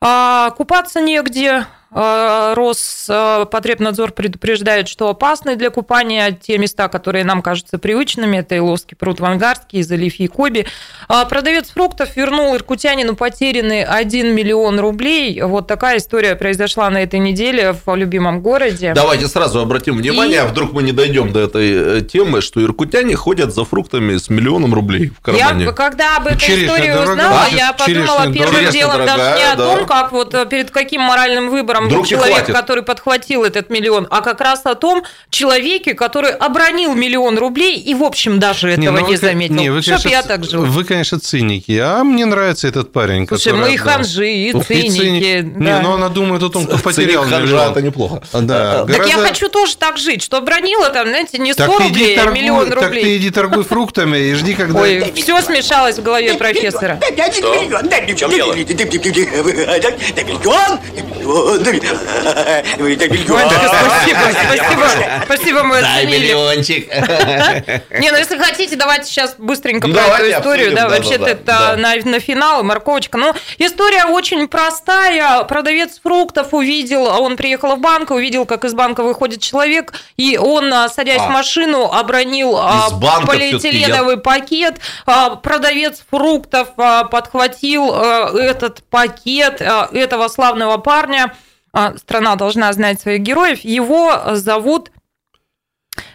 А, купаться негде, Э, Роспотребнадзор предупреждает, что опасны для купания те места, которые нам кажутся привычными. Это Иловский пруд Вангарский, залив Якоби. А продавец фруктов вернул иркутянину потерянный 1 миллион рублей. Вот такая история произошла на этой неделе в любимом городе. Давайте сразу обратим внимание, И... а вдруг мы не дойдем до этой э, темы, что иркутяне ходят за фруктами с миллионом рублей в кармане. Я, когда об этой Черешня истории дорога, узнала, да? я подумала первым делом дорогая, даже не о да. том, как вот э, перед каким моральным выбором Вдруг человек, хватит. который подхватил этот миллион, а как раз о том человеке, который обронил миллион рублей и, в общем, даже этого не, ну не заметил. Не, вы, конечно, я так жил. Вы, конечно, циники, а мне нравится этот парень. Слушай, мы и ханжи, и циники. Да. Не, но она думает о том, кто потерял миллион. это неплохо. Да, так я хочу тоже так жить, что обронила там, знаете, не 100 рублей, а миллион рублей. Так ты иди торгуй фруктами и жди, когда... Ой, все смешалось в голове профессора. В чем дело? Спасибо, спасибо. Спасибо, мы Дай миллиончик. Не, ну если хотите, давайте сейчас быстренько про эту историю. Да, вообще-то это на финал, морковочка. Ну, история очень простая. Продавец фруктов увидел, он приехал в банк, увидел, как из банка выходит человек, и он, садясь в а. машину, обронил а, полиэтиленовый пакет. А, продавец фруктов подхватил этот пакет этого славного парня, а, страна должна знать своих героев. Его зовут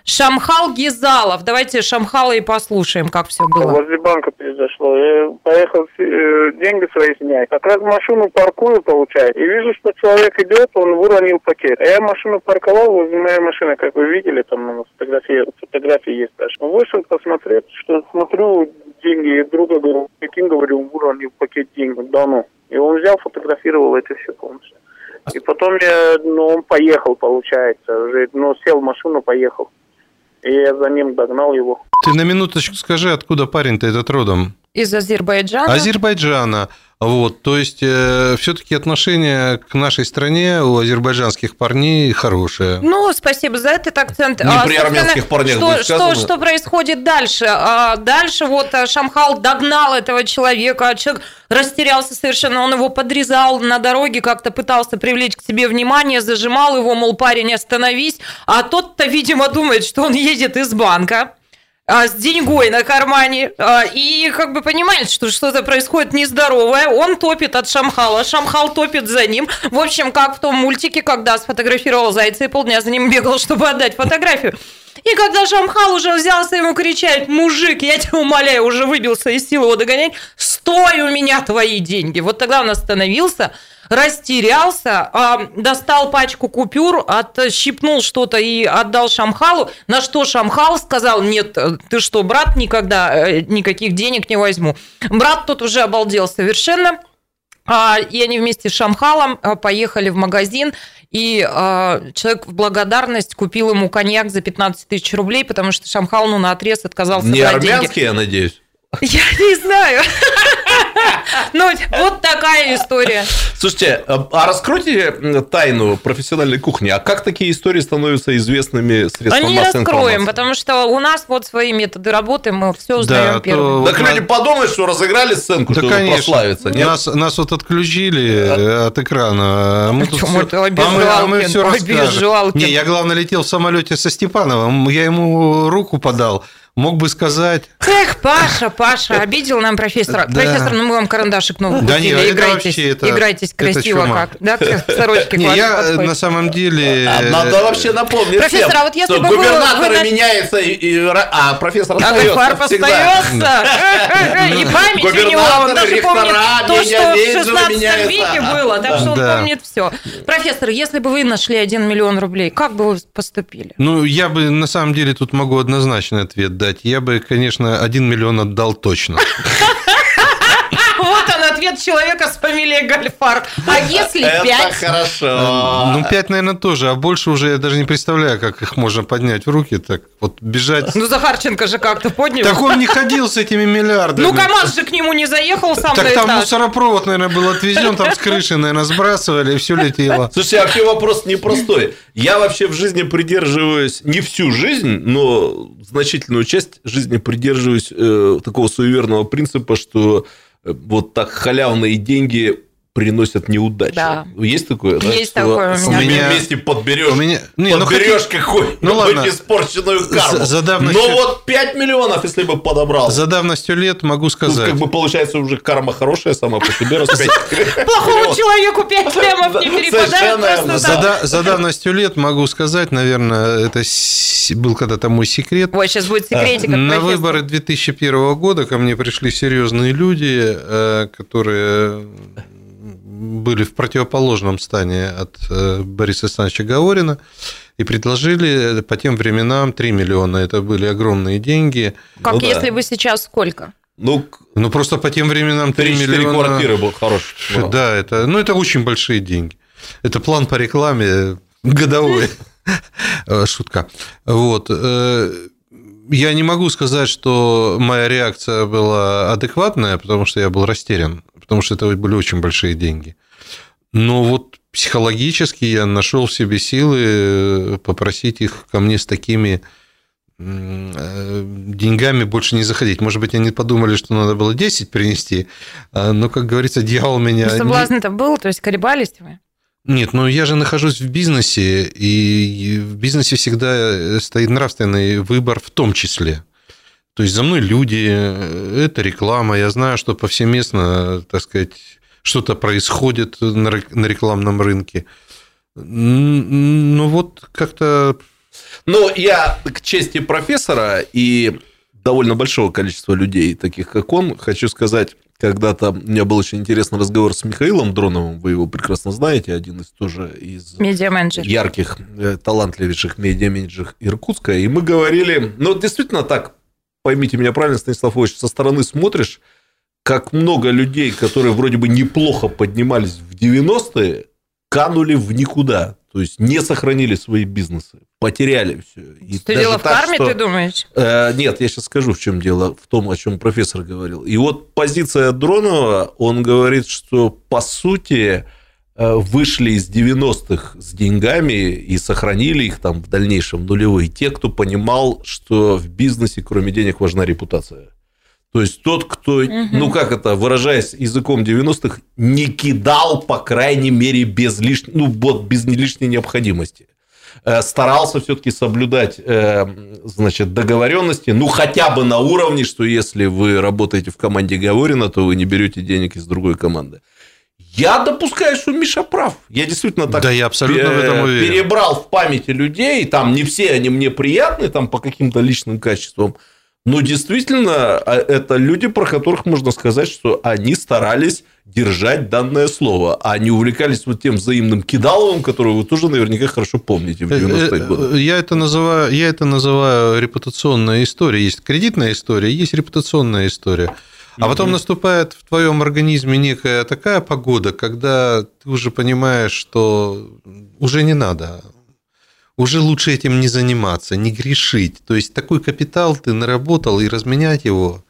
Шамхал Гизалов. Давайте Шамхала и послушаем, как все было. Возле банка произошло. Я поехал э, деньги свои снять. Как раз машину паркую, получается. И вижу, что человек идет, он выронил пакет. А я машину парковал возле моей машины, как вы видели, там на фотографии, фотографии есть даже. Вышел посмотреть, что смотрю деньги, и друга говорю, прикинь, говорю, выронил пакет денег, ну. И он взял, фотографировал это все полностью. И потом я, ну, он поехал, получается, ну, сел в машину, поехал. И я за ним догнал его. Ты на минуточку скажи, откуда парень-то этот родом? Из Азербайджана. Азербайджана. Вот, то есть э, все-таки отношение к нашей стране у азербайджанских парней хорошее. Ну, спасибо за этот акцент. Не а, при армянских парнях что, что, что происходит дальше? А, дальше вот э, Шамхал догнал этого человека, человек растерялся совершенно, он его подрезал на дороге, как-то пытался привлечь к себе внимание, зажимал его, мол, парень, остановись, а тот-то, видимо, думает, что он едет из банка а, с деньгой на кармане а, и как бы понимает, что что-то происходит нездоровое. Он топит от Шамхала, Шамхал топит за ним. В общем, как в том мультике, когда сфотографировал зайца и полдня за ним бегал, чтобы отдать фотографию. И когда Шамхал уже взялся ему кричать, мужик, я тебя умоляю, уже выбился из силы его догонять, стой у меня твои деньги. Вот тогда он остановился, растерялся, а, достал пачку купюр, отщипнул что-то и отдал Шамхалу, на что Шамхал сказал, нет, ты что, брат, никогда э, никаких денег не возьму. Брат тут уже обалдел совершенно, а, и они вместе с Шамхалом а, поехали в магазин, и человек в благодарность купил ему коньяк за 15 тысяч рублей, потому что Шамхал, ну, на отрез отказался Не армянский, деньги. я надеюсь? Я не знаю. Ну, вот такая история. Слушайте, а раскройте тайну профессиональной кухни. А как такие истории становятся известными средством а не раскроем, потому что у нас вот свои методы работы, мы все узнаем да, первым. Так люди подумают, что разыграли сценку, прославиться. Нет? Нас, нас вот отключили э, от экрана. Мы тут все, а мы, а мы все расскажем. Не, я, главное, летел в самолете со Степановым. Я ему руку подал. Мог бы сказать... Эх, Паша, Паша, обидел нам профессора. Да. Профессор, ну мы вам карандашик новый да купили. Нет, играйтесь, это, играйтесь красиво это как. Да, сорочки Не, я подходит. на самом деле... А, надо вообще напомнить Профессор, всем, а вот если что бы губернатор вы... меняется, и, и, а профессор остается а остается. И память у него, он даже помнит то, что в 16 веке было, так что он помнит все. Профессор, если бы вы нашли 1 миллион рублей, как бы вы поступили? Ну, я бы на самом деле тут могу однозначный ответ дать дать, я бы, конечно, один миллион отдал точно. Человека с фамилией Гальфар. А если пять? Это хорошо. Ну, пять, наверное, тоже. А больше уже я даже не представляю, как их можно поднять в руки. Так вот бежать. Ну, Захарченко же как-то поднял. Так он не ходил с этими миллиардами. Ну, КамАЗ же к нему не заехал сам Так там мусоропровод, наверное, был отвезен, там с крыши, наверное, сбрасывали, и все летело. Слушайте, а вообще вопрос непростой. Я вообще в жизни придерживаюсь не всю жизнь, но значительную часть жизни придерживаюсь э, такого суеверного принципа, что вот так халявные деньги приносят неудачи. Да. Есть такое, да? Есть такое у меня. У меня вместе подберешь, у меня... Не, ну подберешь ну, какую-нибудь ну, ладно. испорченную карму. За, за давностью... Но вот 5 миллионов, если бы подобрал. За давностью лет могу сказать. Тут как бы получается уже карма хорошая сама по себе. Плохому человеку 5 лямов не перепадает. За давностью лет могу сказать, наверное, это был когда-то мой секрет. Ой, сейчас будет секретик На выборы 2001 года ко мне пришли серьезные люди, э, которые были в противоположном стане от э, Бориса Александровича Гаворина и предложили по тем временам 3 миллиона. Это были огромные деньги. Как ну, если да. бы сейчас сколько? Ну, ну, просто по тем временам 3 миллиона... квартиры был хорош. Да, это, ну, это очень большие деньги. Это план по рекламе годовой. Шутка. Вот. Э, я не могу сказать, что моя реакция была адекватная, потому что я был растерян, потому что это были очень большие деньги. Но вот психологически я нашел в себе силы э, попросить их ко мне с такими э, деньгами больше не заходить. Может быть, они подумали, что надо было 10 принести, а, но, как говорится, дьявол меня... Соблазн-то был, то есть колебались вы? Нет, ну я же нахожусь в бизнесе, и в бизнесе всегда стоит нравственный выбор в том числе. То есть за мной люди, это реклама, я знаю, что повсеместно, так сказать, что-то происходит на рекламном рынке. Ну вот как-то... Ну, я к чести профессора и довольно большого количества людей, таких как он, хочу сказать, когда-то у меня был очень интересный разговор с Михаилом Дроновым, вы его прекрасно знаете, один из тоже из ярких, э, талантливейших медиа-менеджеров Иркутска, и мы говорили, ну, действительно так, поймите меня правильно, Станислав Ильич, со стороны смотришь, как много людей, которые вроде бы неплохо поднимались в 90-е, канули в никуда. То есть не сохранили свои бизнесы, потеряли все. И что дело в карме, что, ты думаешь? Э, нет, я сейчас скажу, в чем дело, в том, о чем профессор говорил. И вот позиция Дронова, он говорит, что по сути вышли из 90-х с деньгами и сохранили их там в дальнейшем нулевые те, кто понимал, что в бизнесе кроме денег важна репутация. То есть тот, кто, угу. ну как это, выражаясь языком 90-х, не кидал, по крайней мере, без лишней, ну вот без лишней необходимости. Э, старался все-таки соблюдать, э, значит, договоренности, ну хотя бы на уровне, что если вы работаете в команде Говорина, то вы не берете денег из другой команды. Я допускаю, что Миша прав. Я действительно так да, я абсолютно в этом уверен. перебрал в памяти людей. Там не все они мне приятны, там по каким-то личным качествам. Но действительно, а, это люди, про которых можно сказать, что они старались держать данное слово, а не увлекались вот тем взаимным кидаловым, которое вы тоже наверняка хорошо помните в 90-е э, годы. Я это, называю, я это называю репутационная история. Есть кредитная история, есть репутационная история. А потом наступает в твоем организме некая такая погода, когда ты уже понимаешь, что уже не надо уже лучше этим не заниматься, не грешить. То есть такой капитал ты наработал и разменять его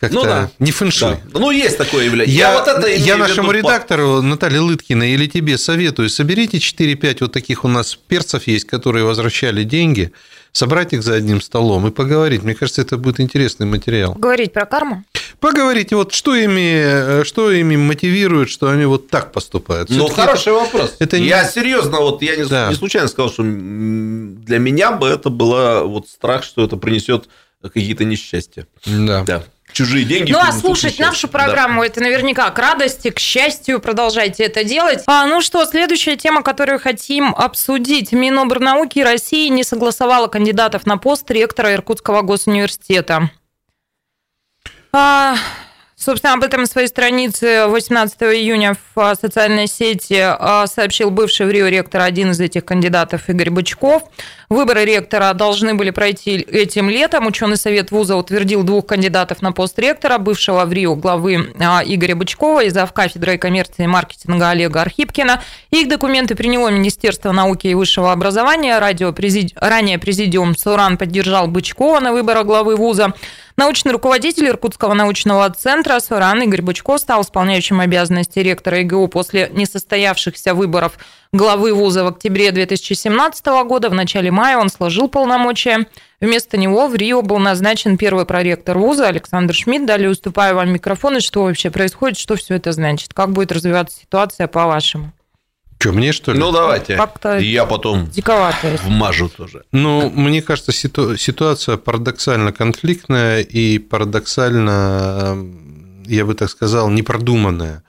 как-то ну, да. не фэншуй. Да. Ну, есть такое явление. Я, я, вот это я нашему редактору Наталье Лыткиной или тебе советую, соберите 4-5 вот таких у нас перцев есть, которые возвращали деньги, собрать их за одним столом и поговорить. Мне кажется, это будет интересный материал. Говорить про карму? Поговорить, вот что ими, что ими мотивирует, что они вот так поступают. Ну, хороший это, вопрос. Это не... Я серьезно, вот я не, да. не случайно сказал, что для меня бы это было вот страх, что это принесет какие-то несчастья. Да. да чужие деньги. Ну, а слушать нашу программу да. это наверняка к радости, к счастью. Продолжайте это делать. А, ну что, следующая тема, которую хотим обсудить. Минобрнауки России не согласовала кандидатов на пост ректора Иркутского госуниверситета. А, Собственно, об этом на своей странице 18 июня в а, социальной сети а, сообщил бывший в Рио ректор, один из этих кандидатов, Игорь Бычков. Выборы ректора должны были пройти этим летом. Ученый совет вуза утвердил двух кандидатов на пост ректора, бывшего в Рио главы Игоря Бычкова и завкафедрой коммерции и маркетинга Олега Архипкина. Их документы приняло Министерство науки и высшего образования. Радио президи... Ранее президиум Суран поддержал Бычкова на выборах главы вуза. Научный руководитель Иркутского научного центра Суран Игорь Бучко стал исполняющим обязанности ректора ИГУ после несостоявшихся выборов главы вуза в октябре 2017 года. В начале мая он сложил полномочия. Вместо него в Рио был назначен первый проректор вуза Александр Шмидт. Далее уступаю вам микрофон. И что вообще происходит, что все это значит? Как будет развиваться ситуация по-вашему? Что, мне что ли? Ну, давайте. Как-то я потом диковато. вмажу тоже. Ну, мне кажется, ситу... ситуация парадоксально конфликтная и парадоксально, я бы так сказал, непродуманная.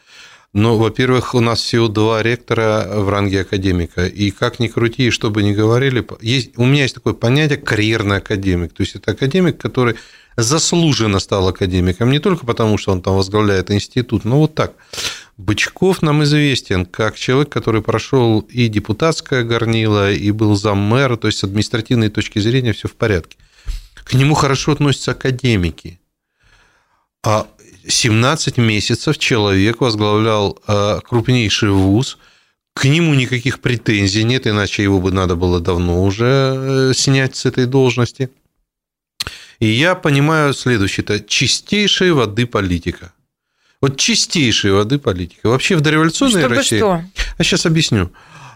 Но, во-первых, у нас всего два ректора в ранге академика. И как ни крути, что бы ни говорили, есть, у меня есть такое понятие карьерный академик. То есть это академик, который заслуженно стал академиком, не только потому, что он там возглавляет институт, но вот так. Бычков нам известен как человек, который прошел и депутатское горнило, и был заммэра, то есть с административной точки зрения все в порядке. К нему хорошо относятся академики. А 17 месяцев человек возглавлял а, крупнейший вуз, к нему никаких претензий нет, иначе его бы надо было давно уже э, снять с этой должности. И я понимаю следующее, это чистейшей воды политика. Вот чистейшей воды политика. Вообще в дореволюционной Чтобы России... Что? А сейчас объясню.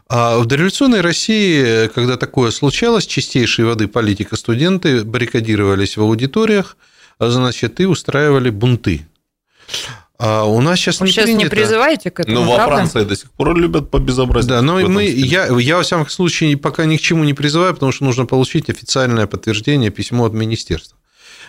А в дореволюционной России, когда такое случалось, чистейшей воды политика, студенты баррикадировались в аудиториях, а, значит, и устраивали бунты. А у нас сейчас Вы не сейчас принято. не призываете к этому, Ну, во Франции до сих пор любят по безобразию. Да, но мы, я, я, во всяком случае, пока ни к чему не призываю, потому что нужно получить официальное подтверждение, письмо от министерства.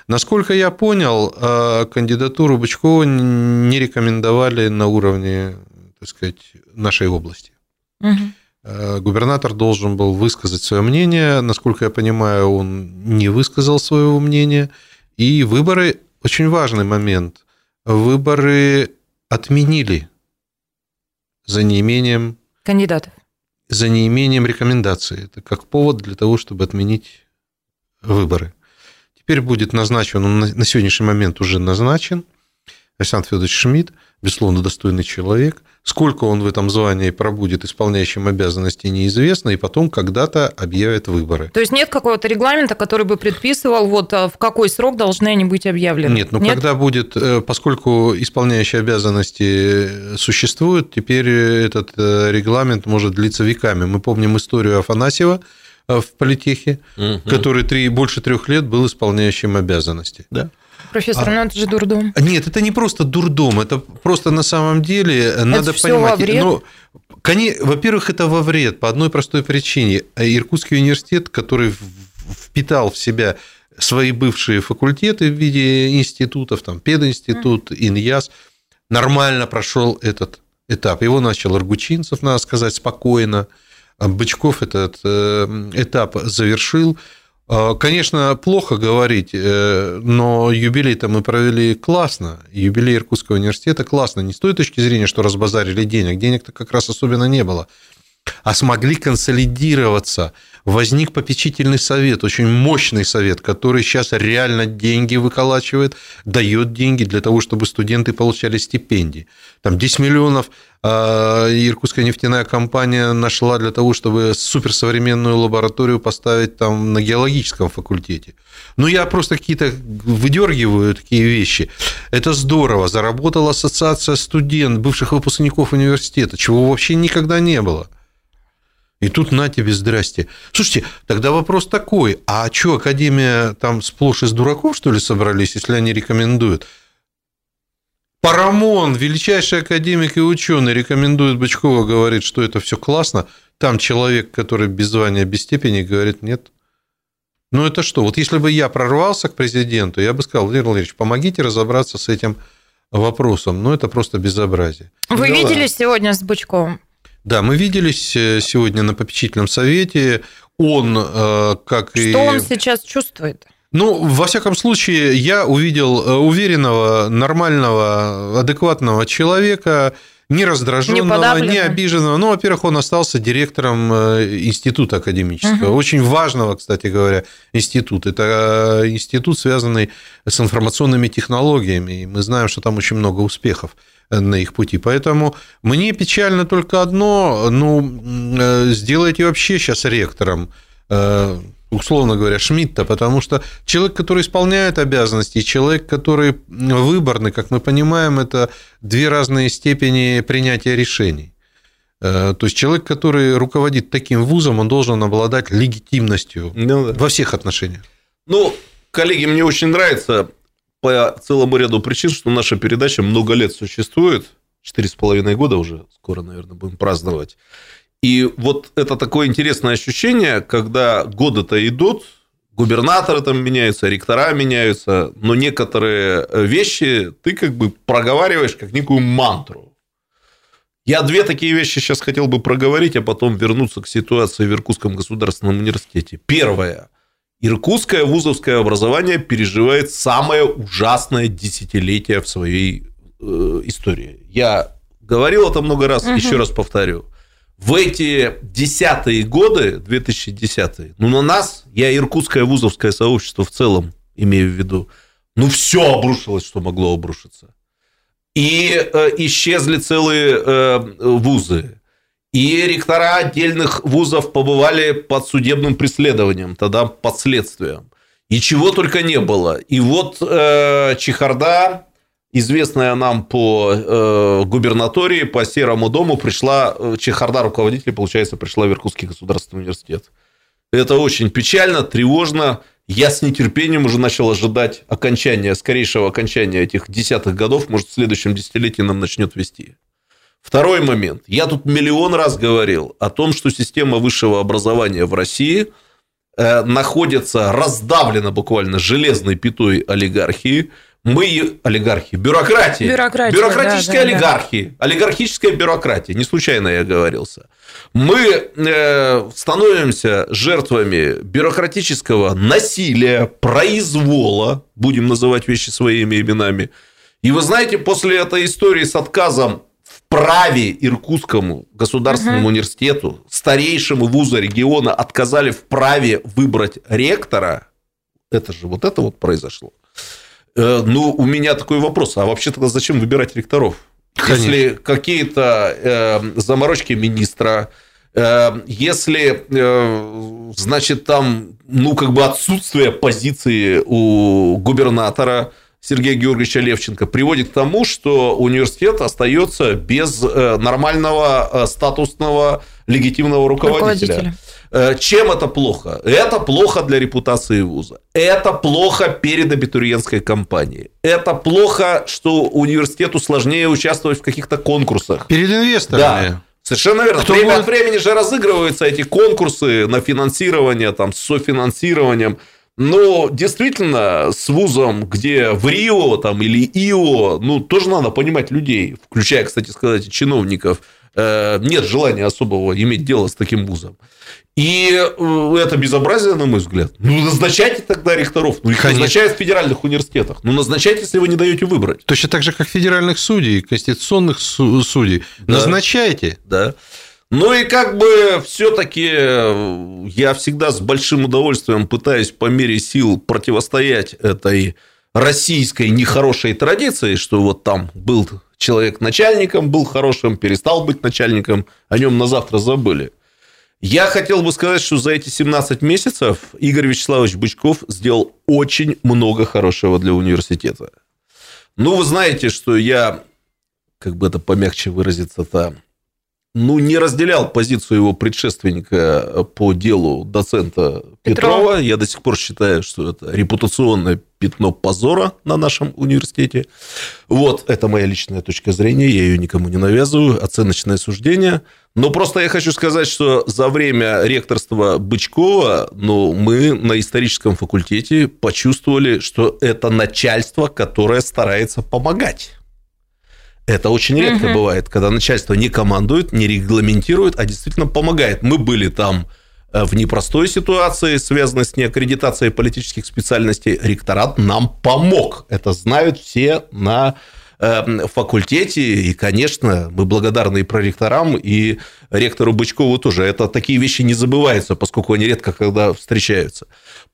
Насколько я понял, э, кандидатуру Бычкова не рекомендовали на уровне, так сказать, нашей области. Угу. Губернатор должен был высказать свое мнение. Насколько я понимаю, он не высказал своего мнения. И выборы очень важный момент. Выборы отменили за неимением кандидатов. За неимением рекомендаций. Это как повод для того, чтобы отменить выборы. Теперь будет назначен, он на сегодняшний момент уже назначен, Александр Федорович Шмидт, безусловно, достойный человек. Сколько он в этом звании пробудет исполняющим обязанности, неизвестно, и потом когда-то объявят выборы. То есть нет какого-то регламента, который бы предписывал, вот а, в какой срок должны они быть объявлены? Нет, но нет? когда будет, э, поскольку исполняющие обязанности существуют, теперь этот э, регламент может длиться веками. Мы помним историю Афанасьева, Э, в политехе, угу. который три, больше трех лет был исполняющим обязанности. Да? Профессор, а, ну это же дурдом. Нет, это не просто дурдом, это просто на самом деле это надо понимать. Во вред? Ну, во-первых, это во вред по одной простой причине. Иркутский университет, который впитал в себя свои бывшие факультеты в виде институтов, там пединститут, Иньяс, нормально прошел этот этап. Его начал Аргучинцев, надо сказать, спокойно. Бычков этот э, этап завершил. А, конечно, плохо говорить, э, но юбилей-то мы провели классно. Юбилей Иркутского университета классно. Не с той точки зрения, что разбазарили денег. Денег-то как раз особенно не было. А смогли консолидироваться – возник попечительный совет, очень мощный совет, который сейчас реально деньги выколачивает, дает деньги для того, чтобы студенты получали стипендии. Там 10 миллионов а, Иркутская нефтяная компания нашла для того, чтобы суперсовременную лабораторию поставить там на геологическом факультете. Ну, я просто какие-то выдергиваю такие вещи. Это здорово. Заработала ассоциация студент, бывших выпускников университета, чего вообще никогда не было. И тут на тебе здрасте. Слушайте, тогда вопрос такой, а что, Академия там сплошь из дураков, что ли, собрались, если они рекомендуют? Парамон, величайший академик и ученый, рекомендует Бычкова, говорит, что это все классно. Там человек, который без звания, без степени, говорит, нет. Ну это что? Вот если бы я прорвался к президенту, я бы сказал, Владимир Владимирович, помогите разобраться с этим вопросом. Ну это просто безобразие. Вы да виделись ладно. сегодня с Бычковым? Да, мы виделись э, сегодня на попечительном совете. Он, э, как Что и... Что он сейчас чувствует? Ну, во всяком случае, я увидел э, уверенного, нормального, адекватного человека, не раздраженного, не, не обиженного. Ну, во-первых, он остался директором института академического. Угу. Очень важного, кстати говоря, института. Это институт, связанный с информационными технологиями. И мы знаем, что там очень много успехов на их пути. Поэтому мне печально только одно, ну, э, сделайте вообще сейчас ректором э, условно говоря, Шмидта, потому что человек, который исполняет обязанности, человек, который выборный, как мы понимаем, это две разные степени принятия решений. Э, то есть человек, который руководит таким вузом, он должен обладать легитимностью ну, да. во всех отношениях. Ну, коллеги, мне очень нравится по целому ряду причин, что наша передача много лет существует. Четыре с половиной года уже скоро, наверное, будем праздновать. И вот это такое интересное ощущение, когда годы-то идут, губернаторы там меняются, ректора меняются, но некоторые вещи ты как бы проговариваешь как некую мантру. Я две такие вещи сейчас хотел бы проговорить, а потом вернуться к ситуации в Иркутском государственном университете. Первое. Иркутское вузовское образование переживает самое ужасное десятилетие в своей э, истории. Я говорил это много раз, угу. еще раз повторю в эти десятые годы, 2010 ну, на нас, я иркутское вузовское сообщество в целом имею в виду, ну, все обрушилось, что могло обрушиться. И э, исчезли целые э, вузы. И ректора отдельных вузов побывали под судебным преследованием, тогда под следствием. И чего только не было. И вот э, чехарда известная нам по э, губернатории, по Серому дому, пришла, э, чехарда руководителей, получается, пришла в Иркутский государственный университет. Это очень печально, тревожно. Я с нетерпением уже начал ожидать окончания, скорейшего окончания этих десятых годов. Может, в следующем десятилетии нам начнет вести. Второй момент. Я тут миллион раз говорил о том, что система высшего образования в России э, находится раздавлена буквально железной пятой олигархии – мы олигархи, бюрократия, бюрократия бюрократическая да, олигархия, да. олигархическая бюрократия, не случайно я говорился. Мы э, становимся жертвами бюрократического насилия, произвола, будем называть вещи своими именами. И вы знаете, после этой истории с отказом праве Иркутскому государственному угу. университету, старейшему вуза региона, отказали в праве выбрать ректора, это же вот это вот произошло. Э, ну, у меня такой вопрос. А вообще тогда зачем выбирать ректоров? Конечно. Если какие-то э, заморочки министра, э, если, э, значит, там, ну, как бы отсутствие позиции у губернатора Сергея Георгиевича Левченко приводит к тому, что университет остается без э, нормального э, статусного легитимного руководителя. руководителя. Э, чем это плохо? Это плохо для репутации вуза. Это плохо перед абитуриентской кампанией. Это плохо, что университету сложнее участвовать в каких-то конкурсах. Перед инвесторами. Да. Совершенно верно. Кто Время будет... от времени же разыгрываются эти конкурсы на финансирование, там, с софинансированием. Но действительно, с вузом, где в Рио там, или ИО, ну, тоже надо понимать людей, включая, кстати сказать, чиновников, э, нет желания особого иметь дело с таким вузом. И э, это безобразие, на мой взгляд. Ну, назначайте тогда ректоров. Ну, их Конечно. назначают в федеральных университетах. Ну, назначайте, если вы не даете выбрать. Точно так же, как федеральных судей, конституционных судей. Да. Назначайте. Да. Ну и как бы все-таки э, я всегда с большим удовольствием пытаюсь по мере сил противостоять этой российской нехорошей традиции, что вот там был человек начальником, был хорошим, перестал быть начальником, о нем на завтра забыли. Я хотел бы сказать, что за эти 17 месяцев Игорь Вячеславович Бычков сделал очень много хорошего для университета. Ну, вы знаете, что я, как бы это помягче выразиться-то, ну, не разделял позицию его предшественника по делу доцента Петрова. Петрова. Я до сих пор считаю, что это репутационное пятно позора на нашем университете. Вот, это моя личная точка зрения, я ее никому не навязываю, оценочное суждение. Но просто я хочу сказать, что за время ректорства Бычкова ну, мы на историческом факультете почувствовали, что это начальство, которое старается помогать. Это очень редко угу. бывает, когда начальство не командует, не регламентирует, а действительно помогает. Мы были там э, в непростой ситуации, связанной с неаккредитацией политических специальностей. Ректорат нам помог. Это знают все на э, факультете. И, конечно, мы благодарны и проректорам, и ректору Бычкову тоже. Это такие вещи не забываются, поскольку они редко когда встречаются.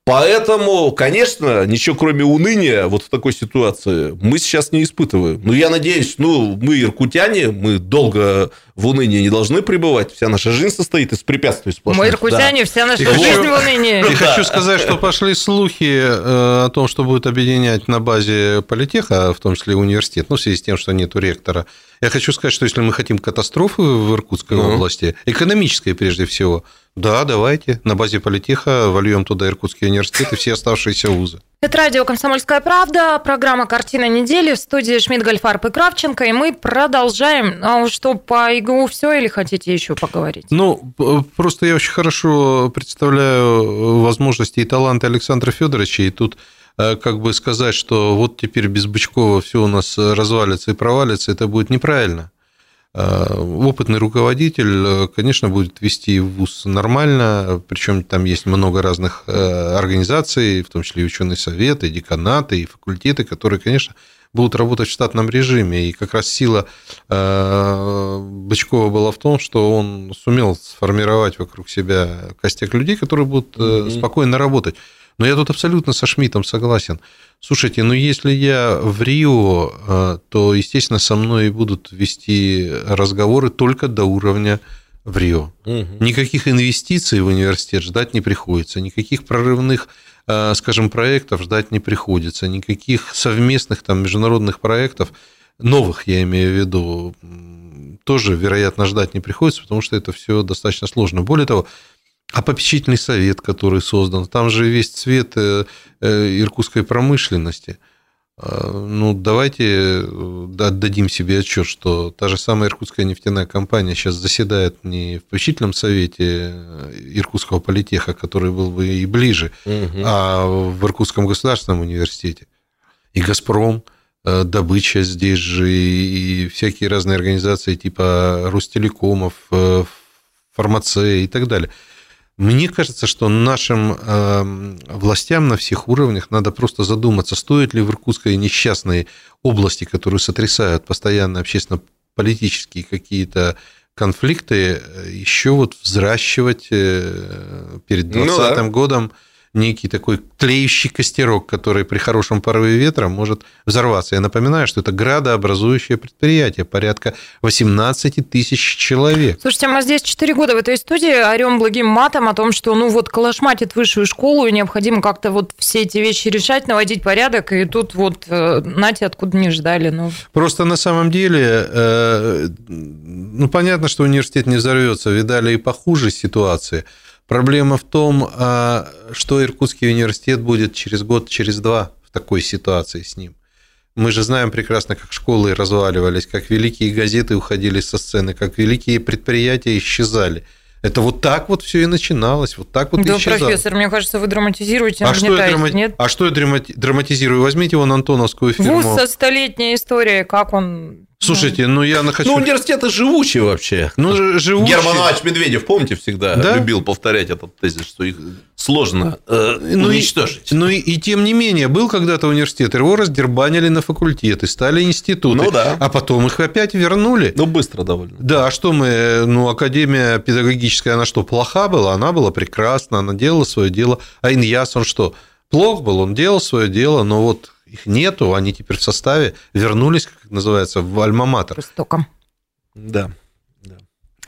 Поэтому, конечно, ничего кроме уныния вот в такой ситуации мы сейчас не испытываем. Но я надеюсь, ну, мы иркутяне, мы долго в унынии не должны пребывать. Вся наша жизнь состоит из препятствий сплошных. Мы иркутяне, да. вся наша и жизнь хочу, в унынии. И хочу сказать, что пошли слухи э, о том, что будет объединять на базе политеха, в том числе университет, ну, в связи с тем, что нету ректора. Я хочу сказать, что если мы хотим катастрофы в Иркутской uh-huh. области, экономической прежде всего, да, давайте. На базе политеха вольем туда Иркутский университет и все оставшиеся вузы. Это радио «Комсомольская правда», программа «Картина недели» в студии Шмидт, Гольфарб и Кравченко, и мы продолжаем. А что, по ИГУ все или хотите еще поговорить? Ну, просто я очень хорошо представляю возможности и таланты Александра Федоровича, и тут э, как бы сказать, что вот теперь без Бычкова все у нас развалится и провалится, это будет неправильно. Э, опытный руководитель, э, конечно, будет вести вуз нормально, причем там есть много разных э, организаций, в том числе и ученые советы, и деканаты, и факультеты, которые, конечно, будут работать в штатном режиме. И как раз сила Бычкова была в том, что он сумел сформировать вокруг себя костяк людей, которые будут mm-hmm. спокойно работать. Но я тут абсолютно со Шмидтом согласен. Слушайте, ну если я в Рио, э, то, естественно, со мной будут вести разговоры только до уровня в Рио. Угу. Никаких инвестиций в университет ждать не приходится, никаких прорывных, э, скажем, проектов ждать не приходится, никаких совместных там международных проектов, новых я имею в виду, тоже, вероятно, ждать не приходится, потому что это все достаточно сложно. Более того, а попечительный совет, который создан, там же весь цвет э, э, иркутской промышленности. А, ну, давайте э, отдадим себе отчет, что та же самая Иркутская нефтяная компания сейчас заседает не в попечительном совете Иркутского политеха, который был бы и ближе, угу. а в Иркутском государственном университете. И «Газпром», добыча здесь же, и всякие разные организации типа Ростелекомов, фармация и так далее – мне кажется, что нашим э, властям на всех уровнях надо просто задуматься, стоит ли в Иркутской несчастной области, которую сотрясают постоянно общественно-политические какие-то конфликты, э, еще вот взращивать э, перед 2020 ну, да. годом некий такой тлеющий костерок, который при хорошем порыве ветра может взорваться. Я напоминаю, что это градообразующее предприятие, порядка 18 тысяч человек. Слушайте, мы здесь 4 года в этой студии орем благим матом о том, что ну вот калашматит высшую школу, и необходимо как-то вот все эти вещи решать, наводить порядок, и тут вот, э, нате, откуда не ждали. Ну. Просто на самом деле, э, ну понятно, что университет не взорвется, видали и похуже ситуации – Проблема в том, а, что Иркутский университет будет через год, через два в такой ситуации с ним. Мы же знаем прекрасно, как школы разваливались, как великие газеты уходили со сцены, как великие предприятия исчезали – это вот так вот все и начиналось, вот так вот да, и исчезало. профессор, мне кажется, вы драматизируете, а что, я драма... нет? а что я драматизирую? Возьмите вон Антоновскую фирму. Вуз со столетней историей, как он Слушайте, ну я хочу... Ну, университеты живучие вообще. Ну, живучие. Герман Иванович Медведев, помните, всегда да? любил повторять этот тезис, что их сложно э, ну, уничтожить. И, ну и, и тем не менее, был когда-то университет, его раздербанили на факультеты, стали институты, ну, да. а потом их опять вернули. Ну, быстро довольно. Да, а что мы, ну, Академия педагогическая, она что, плоха была? Она была прекрасна, она делала свое дело. А Иньяс, он что, плох был? Он делал свое дело, но вот их нету, они теперь в составе вернулись, как называется, в Альма-Матер. Истоком. Да.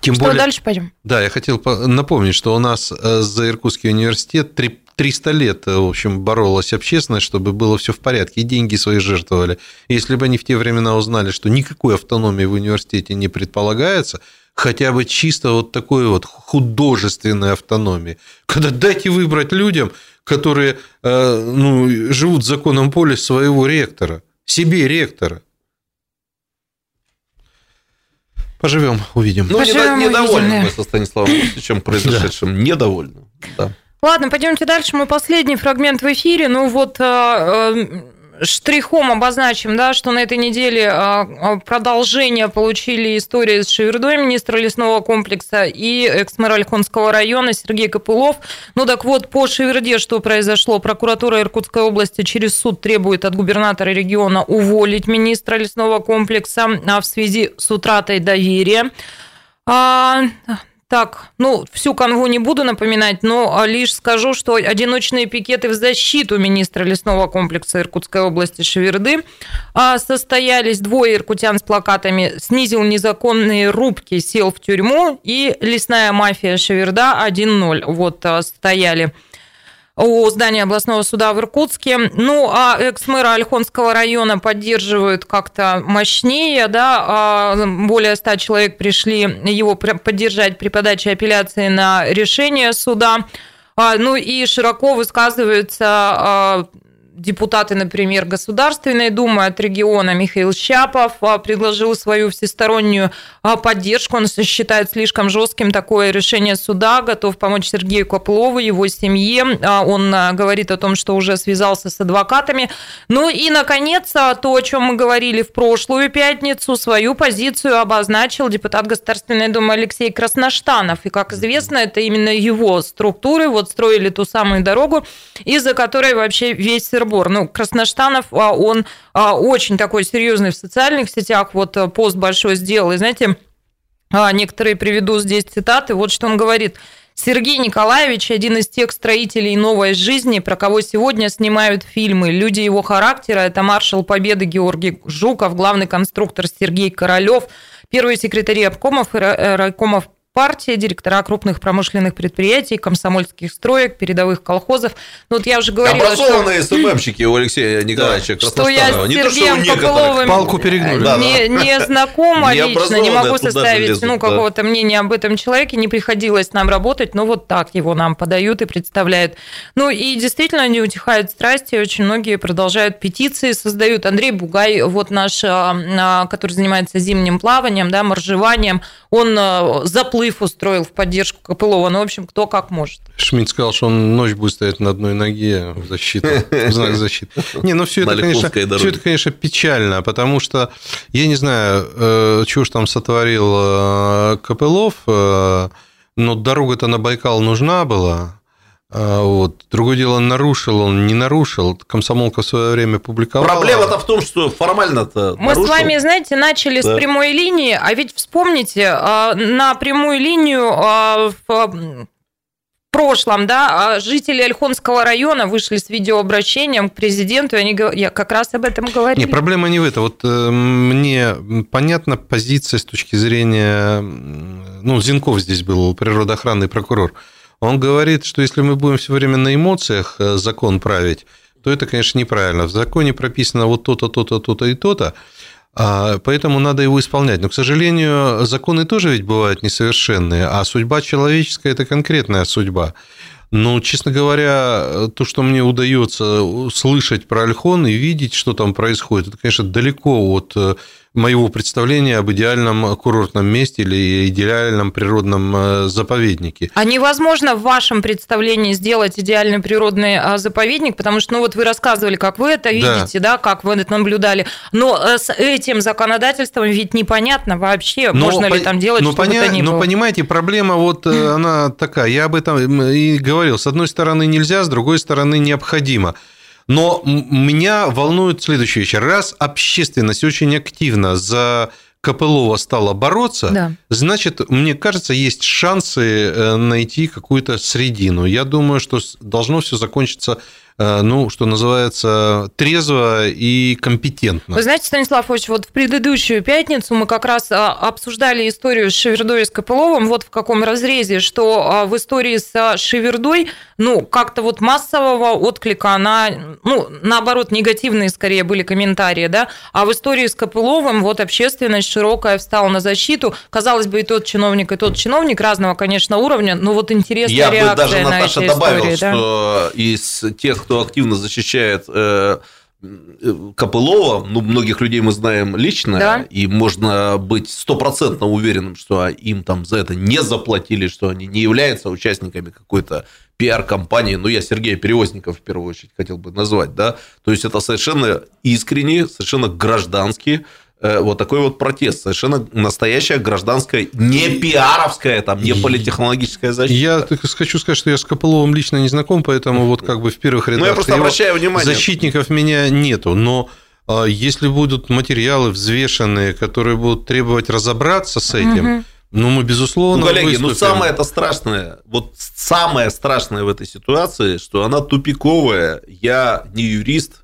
Тем что более, дальше пойдем? Да, я хотел напомнить, что у нас э, за Иркутский университет 300 лет, э, в общем, боролась общественность, чтобы было все в порядке, и деньги свои жертвовали. Если бы они в те времена узнали, что никакой автономии в университете не предполагается, хотя бы чисто вот такой вот художественной автономии, когда дайте выбрать людям, которые э, ну, живут в законном поле своего ректора, себе ректора. Поживем, увидим. Ну, Поживем, недовольны увидим, мы со Станиславом Мосичем произошедшим. Да. Недовольны. Да. Ладно, пойдемте дальше. Мы последний фрагмент в эфире. Ну вот э, штрихом обозначим, да, что на этой неделе а, а, продолжение получили истории с Шевердой, министра лесного комплекса, и экс-мэр Ольхонского района Сергей Копылов. Ну так вот, по Шеверде что произошло? Прокуратура Иркутской области через суд требует от губернатора региона уволить министра лесного комплекса а в связи с утратой доверия. Так, ну, всю канву не буду напоминать, но лишь скажу, что одиночные пикеты в защиту министра лесного комплекса Иркутской области Шеверды а, состоялись. Двое иркутян с плакатами «Снизил незаконные рубки, сел в тюрьму» и «Лесная мафия Шеверда 1.0». Вот а, стояли у здания областного суда в Иркутске. Ну, а экс-мэра Ольхонского района поддерживают как-то мощнее, да, а более ста человек пришли его поддержать при подаче апелляции на решение суда. А, ну и широко высказываются а, депутаты, например, Государственной Думы от региона Михаил Щапов а, предложил свою всестороннюю а, поддержку. Он считает слишком жестким такое решение суда, готов помочь Сергею Коплову, его семье. А, он говорит о том, что уже связался с адвокатами. Ну и, наконец, то, о чем мы говорили в прошлую пятницу, свою позицию обозначил депутат Государственной Думы Алексей Красноштанов. И, как известно, это именно его структуры вот строили ту самую дорогу, из-за которой вообще весь Сырбор. Ну, Красноштанов, он очень такой серьезный в социальных сетях, вот пост большой сделал. И, знаете, а, некоторые приведу здесь цитаты. Вот что он говорит. Сергей Николаевич – один из тех строителей новой жизни, про кого сегодня снимают фильмы. Люди его характера – это маршал Победы Георгий Жуков, главный конструктор Сергей Королев, первый секретарь обкомов райкомов партия, директора крупных промышленных предприятий, комсомольских строек, передовых колхозов. Ну, вот я уже говорила, Образованные что... СММщики у Алексея Николаевича да. Что я с Сергеем Пополовым Палку перегнули. Не, не знакома лично, не могу составить ну, какого-то мнения об этом человеке, не приходилось нам работать, но вот так его нам подают и представляют. Ну, и действительно не утихают страсти, очень многие продолжают петиции, создают. Андрей Бугай, вот наш, а, а, который занимается зимним плаванием, да, моржеванием, он а, наплыв устроил в поддержку Копылова. Ну, в общем, кто как может. Шмидт сказал, что он ночь будет стоять на одной ноге в защиту, в знак защиты. Не, ну все это, конечно, все это, конечно, печально, потому что, я не знаю, э, чего ж там сотворил э, Копылов, э, но дорога-то на Байкал нужна была, вот. Другое дело, нарушил он, не нарушил. Комсомолка в свое время публиковала. Проблема-то в том, что формально-то Мы нарушил. с вами, знаете, начали да. с прямой линии, а ведь вспомните, а, на прямую линию а, в прошлом, да, жители Ольхонского района вышли с видеообращением к президенту, и они я как раз об этом говорили. Не, проблема не в этом. Вот э, мне понятна позиция с точки зрения... Ну, Зинков здесь был, природоохранный прокурор. Он говорит, что если мы будем все время на эмоциях э, закон править, то это, конечно, неправильно. В законе прописано вот то-то, то-то, то-то и то-то, а, поэтому надо его исполнять. Но, к сожалению, законы тоже ведь бывают несовершенные, а судьба человеческая – это конкретная судьба. Ну, честно говоря, то, что мне удается слышать про Альхон и видеть, что там происходит, это, конечно, далеко от э, моего представления об идеальном курортном месте или идеальном природном э, заповеднике. А невозможно в вашем представлении сделать идеальный природный а, заповедник, потому что, ну вот вы рассказывали, как вы это видите, да, да как вы это наблюдали, но э, с этим законодательством ведь непонятно вообще, но, можно ли там делать но что поня... ни было. Но понимаете, проблема вот э, она такая, я об этом и говорил, с одной стороны нельзя, с другой стороны необходимо. Но меня волнует следующая вещь. Раз общественность очень активно за Копылова стала бороться, да. значит, мне кажется, есть шансы э, найти какую-то средину. Я думаю, что должно все закончиться ну, что называется, трезво и компетентно. Вы знаете, Станислав Ильич, вот в предыдущую пятницу мы как раз а, обсуждали историю с Шевердой и с Копыловым, вот в каком разрезе, что а, в истории с Шевердой, ну, как-то вот массового отклика на, ну, наоборот, негативные скорее были комментарии, да, а в истории с Копыловым вот общественность широкая встала на защиту, казалось бы, и тот чиновник, и тот чиновник разного, конечно, уровня, но вот интересная Я реакция бы даже, на Наташа, эти добавил, истории, да? что из тех, кто активно защищает э, Копылова, ну, многих людей мы знаем лично, да? и можно быть стопроцентно уверенным, что им там за это не заплатили, что они не являются участниками какой-то пиар-компании, ну, я Сергея Перевозников в первую очередь хотел бы назвать, да, то есть это совершенно искренние, совершенно гражданские вот такой вот протест. Совершенно настоящая гражданская, не пиаровская, там, не политехнологическая защита. Я так хочу сказать, что я с Копыловым лично не знаком, поэтому вот как бы в первых рядах ну, я просто обращаю внимание. защитников меня нету. Но а, если будут материалы взвешенные, которые будут требовать разобраться с этим, угу Ну, мы, безусловно, Ну, коллеги, ну, самое это страшное, вот самое страшное в этой ситуации, что она тупиковая. Я не юрист,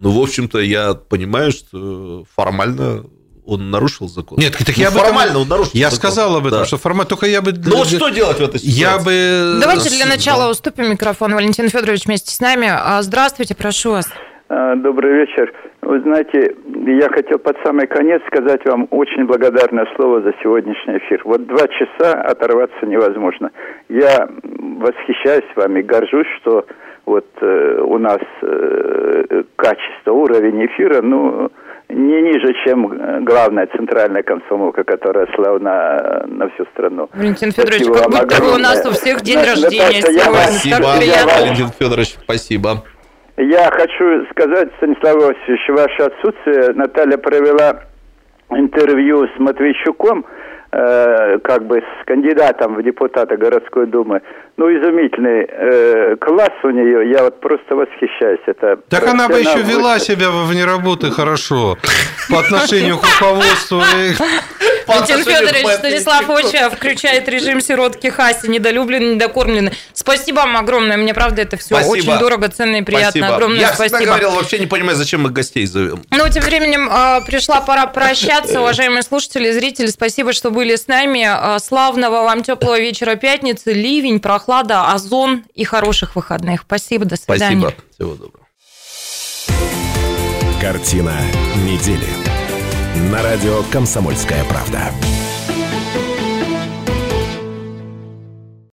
но, в общем-то, я понимаю, что формально он нарушил закон. Нет, так ну, я формально этом, он нарушил. Я закон. сказал об этом, да. что формально только я бы. Ну вот что делать в этой ситуации? Я бы. Давайте для начала да. уступим микрофон. Валентин Федорович вместе с нами. А, здравствуйте, прошу вас. А, добрый вечер. Вы знаете, я хотел под самый конец сказать вам очень благодарное слово за сегодняшний эфир. Вот два часа оторваться невозможно. Я восхищаюсь вами, горжусь, что вот э, у нас э, качество, уровень эфира, ну, не ниже, чем э, главная центральная комсомолка, которая славна на всю страну. Валентин Федорович, спасибо как будто огромное. у нас у всех день рождения сегодня. Спасибо, Валентин Федорович, спасибо. Я хочу сказать, Станислав Васильевич, ваше отсутствие. Наталья провела интервью с Матвейчуком, э, как бы с кандидатом в депутаты городской думы. Ну, изумительный э, класс у нее, я вот просто восхищаюсь. Это так она бы еще вела себя во вне работы хорошо по отношению к руководству. Валентин Федорович Станислав Оча включает режим сиротки Хаси, недолюбленный, недокормленный. Спасибо вам огромное. Мне, правда, это все спасибо. очень дорого, ценно и приятно. Спасибо. Огромное Я спасибо. Я говорил, вообще не понимаю, зачем мы гостей зовем. Ну, тем временем а, пришла пора прощаться, уважаемые слушатели, зрители. Спасибо, что были с нами. А, славного вам теплого вечера пятницы, ливень, прохлада, озон и хороших выходных. Спасибо, до свидания. Спасибо. Всего доброго. Картина недели. На радио «Комсомольская правда».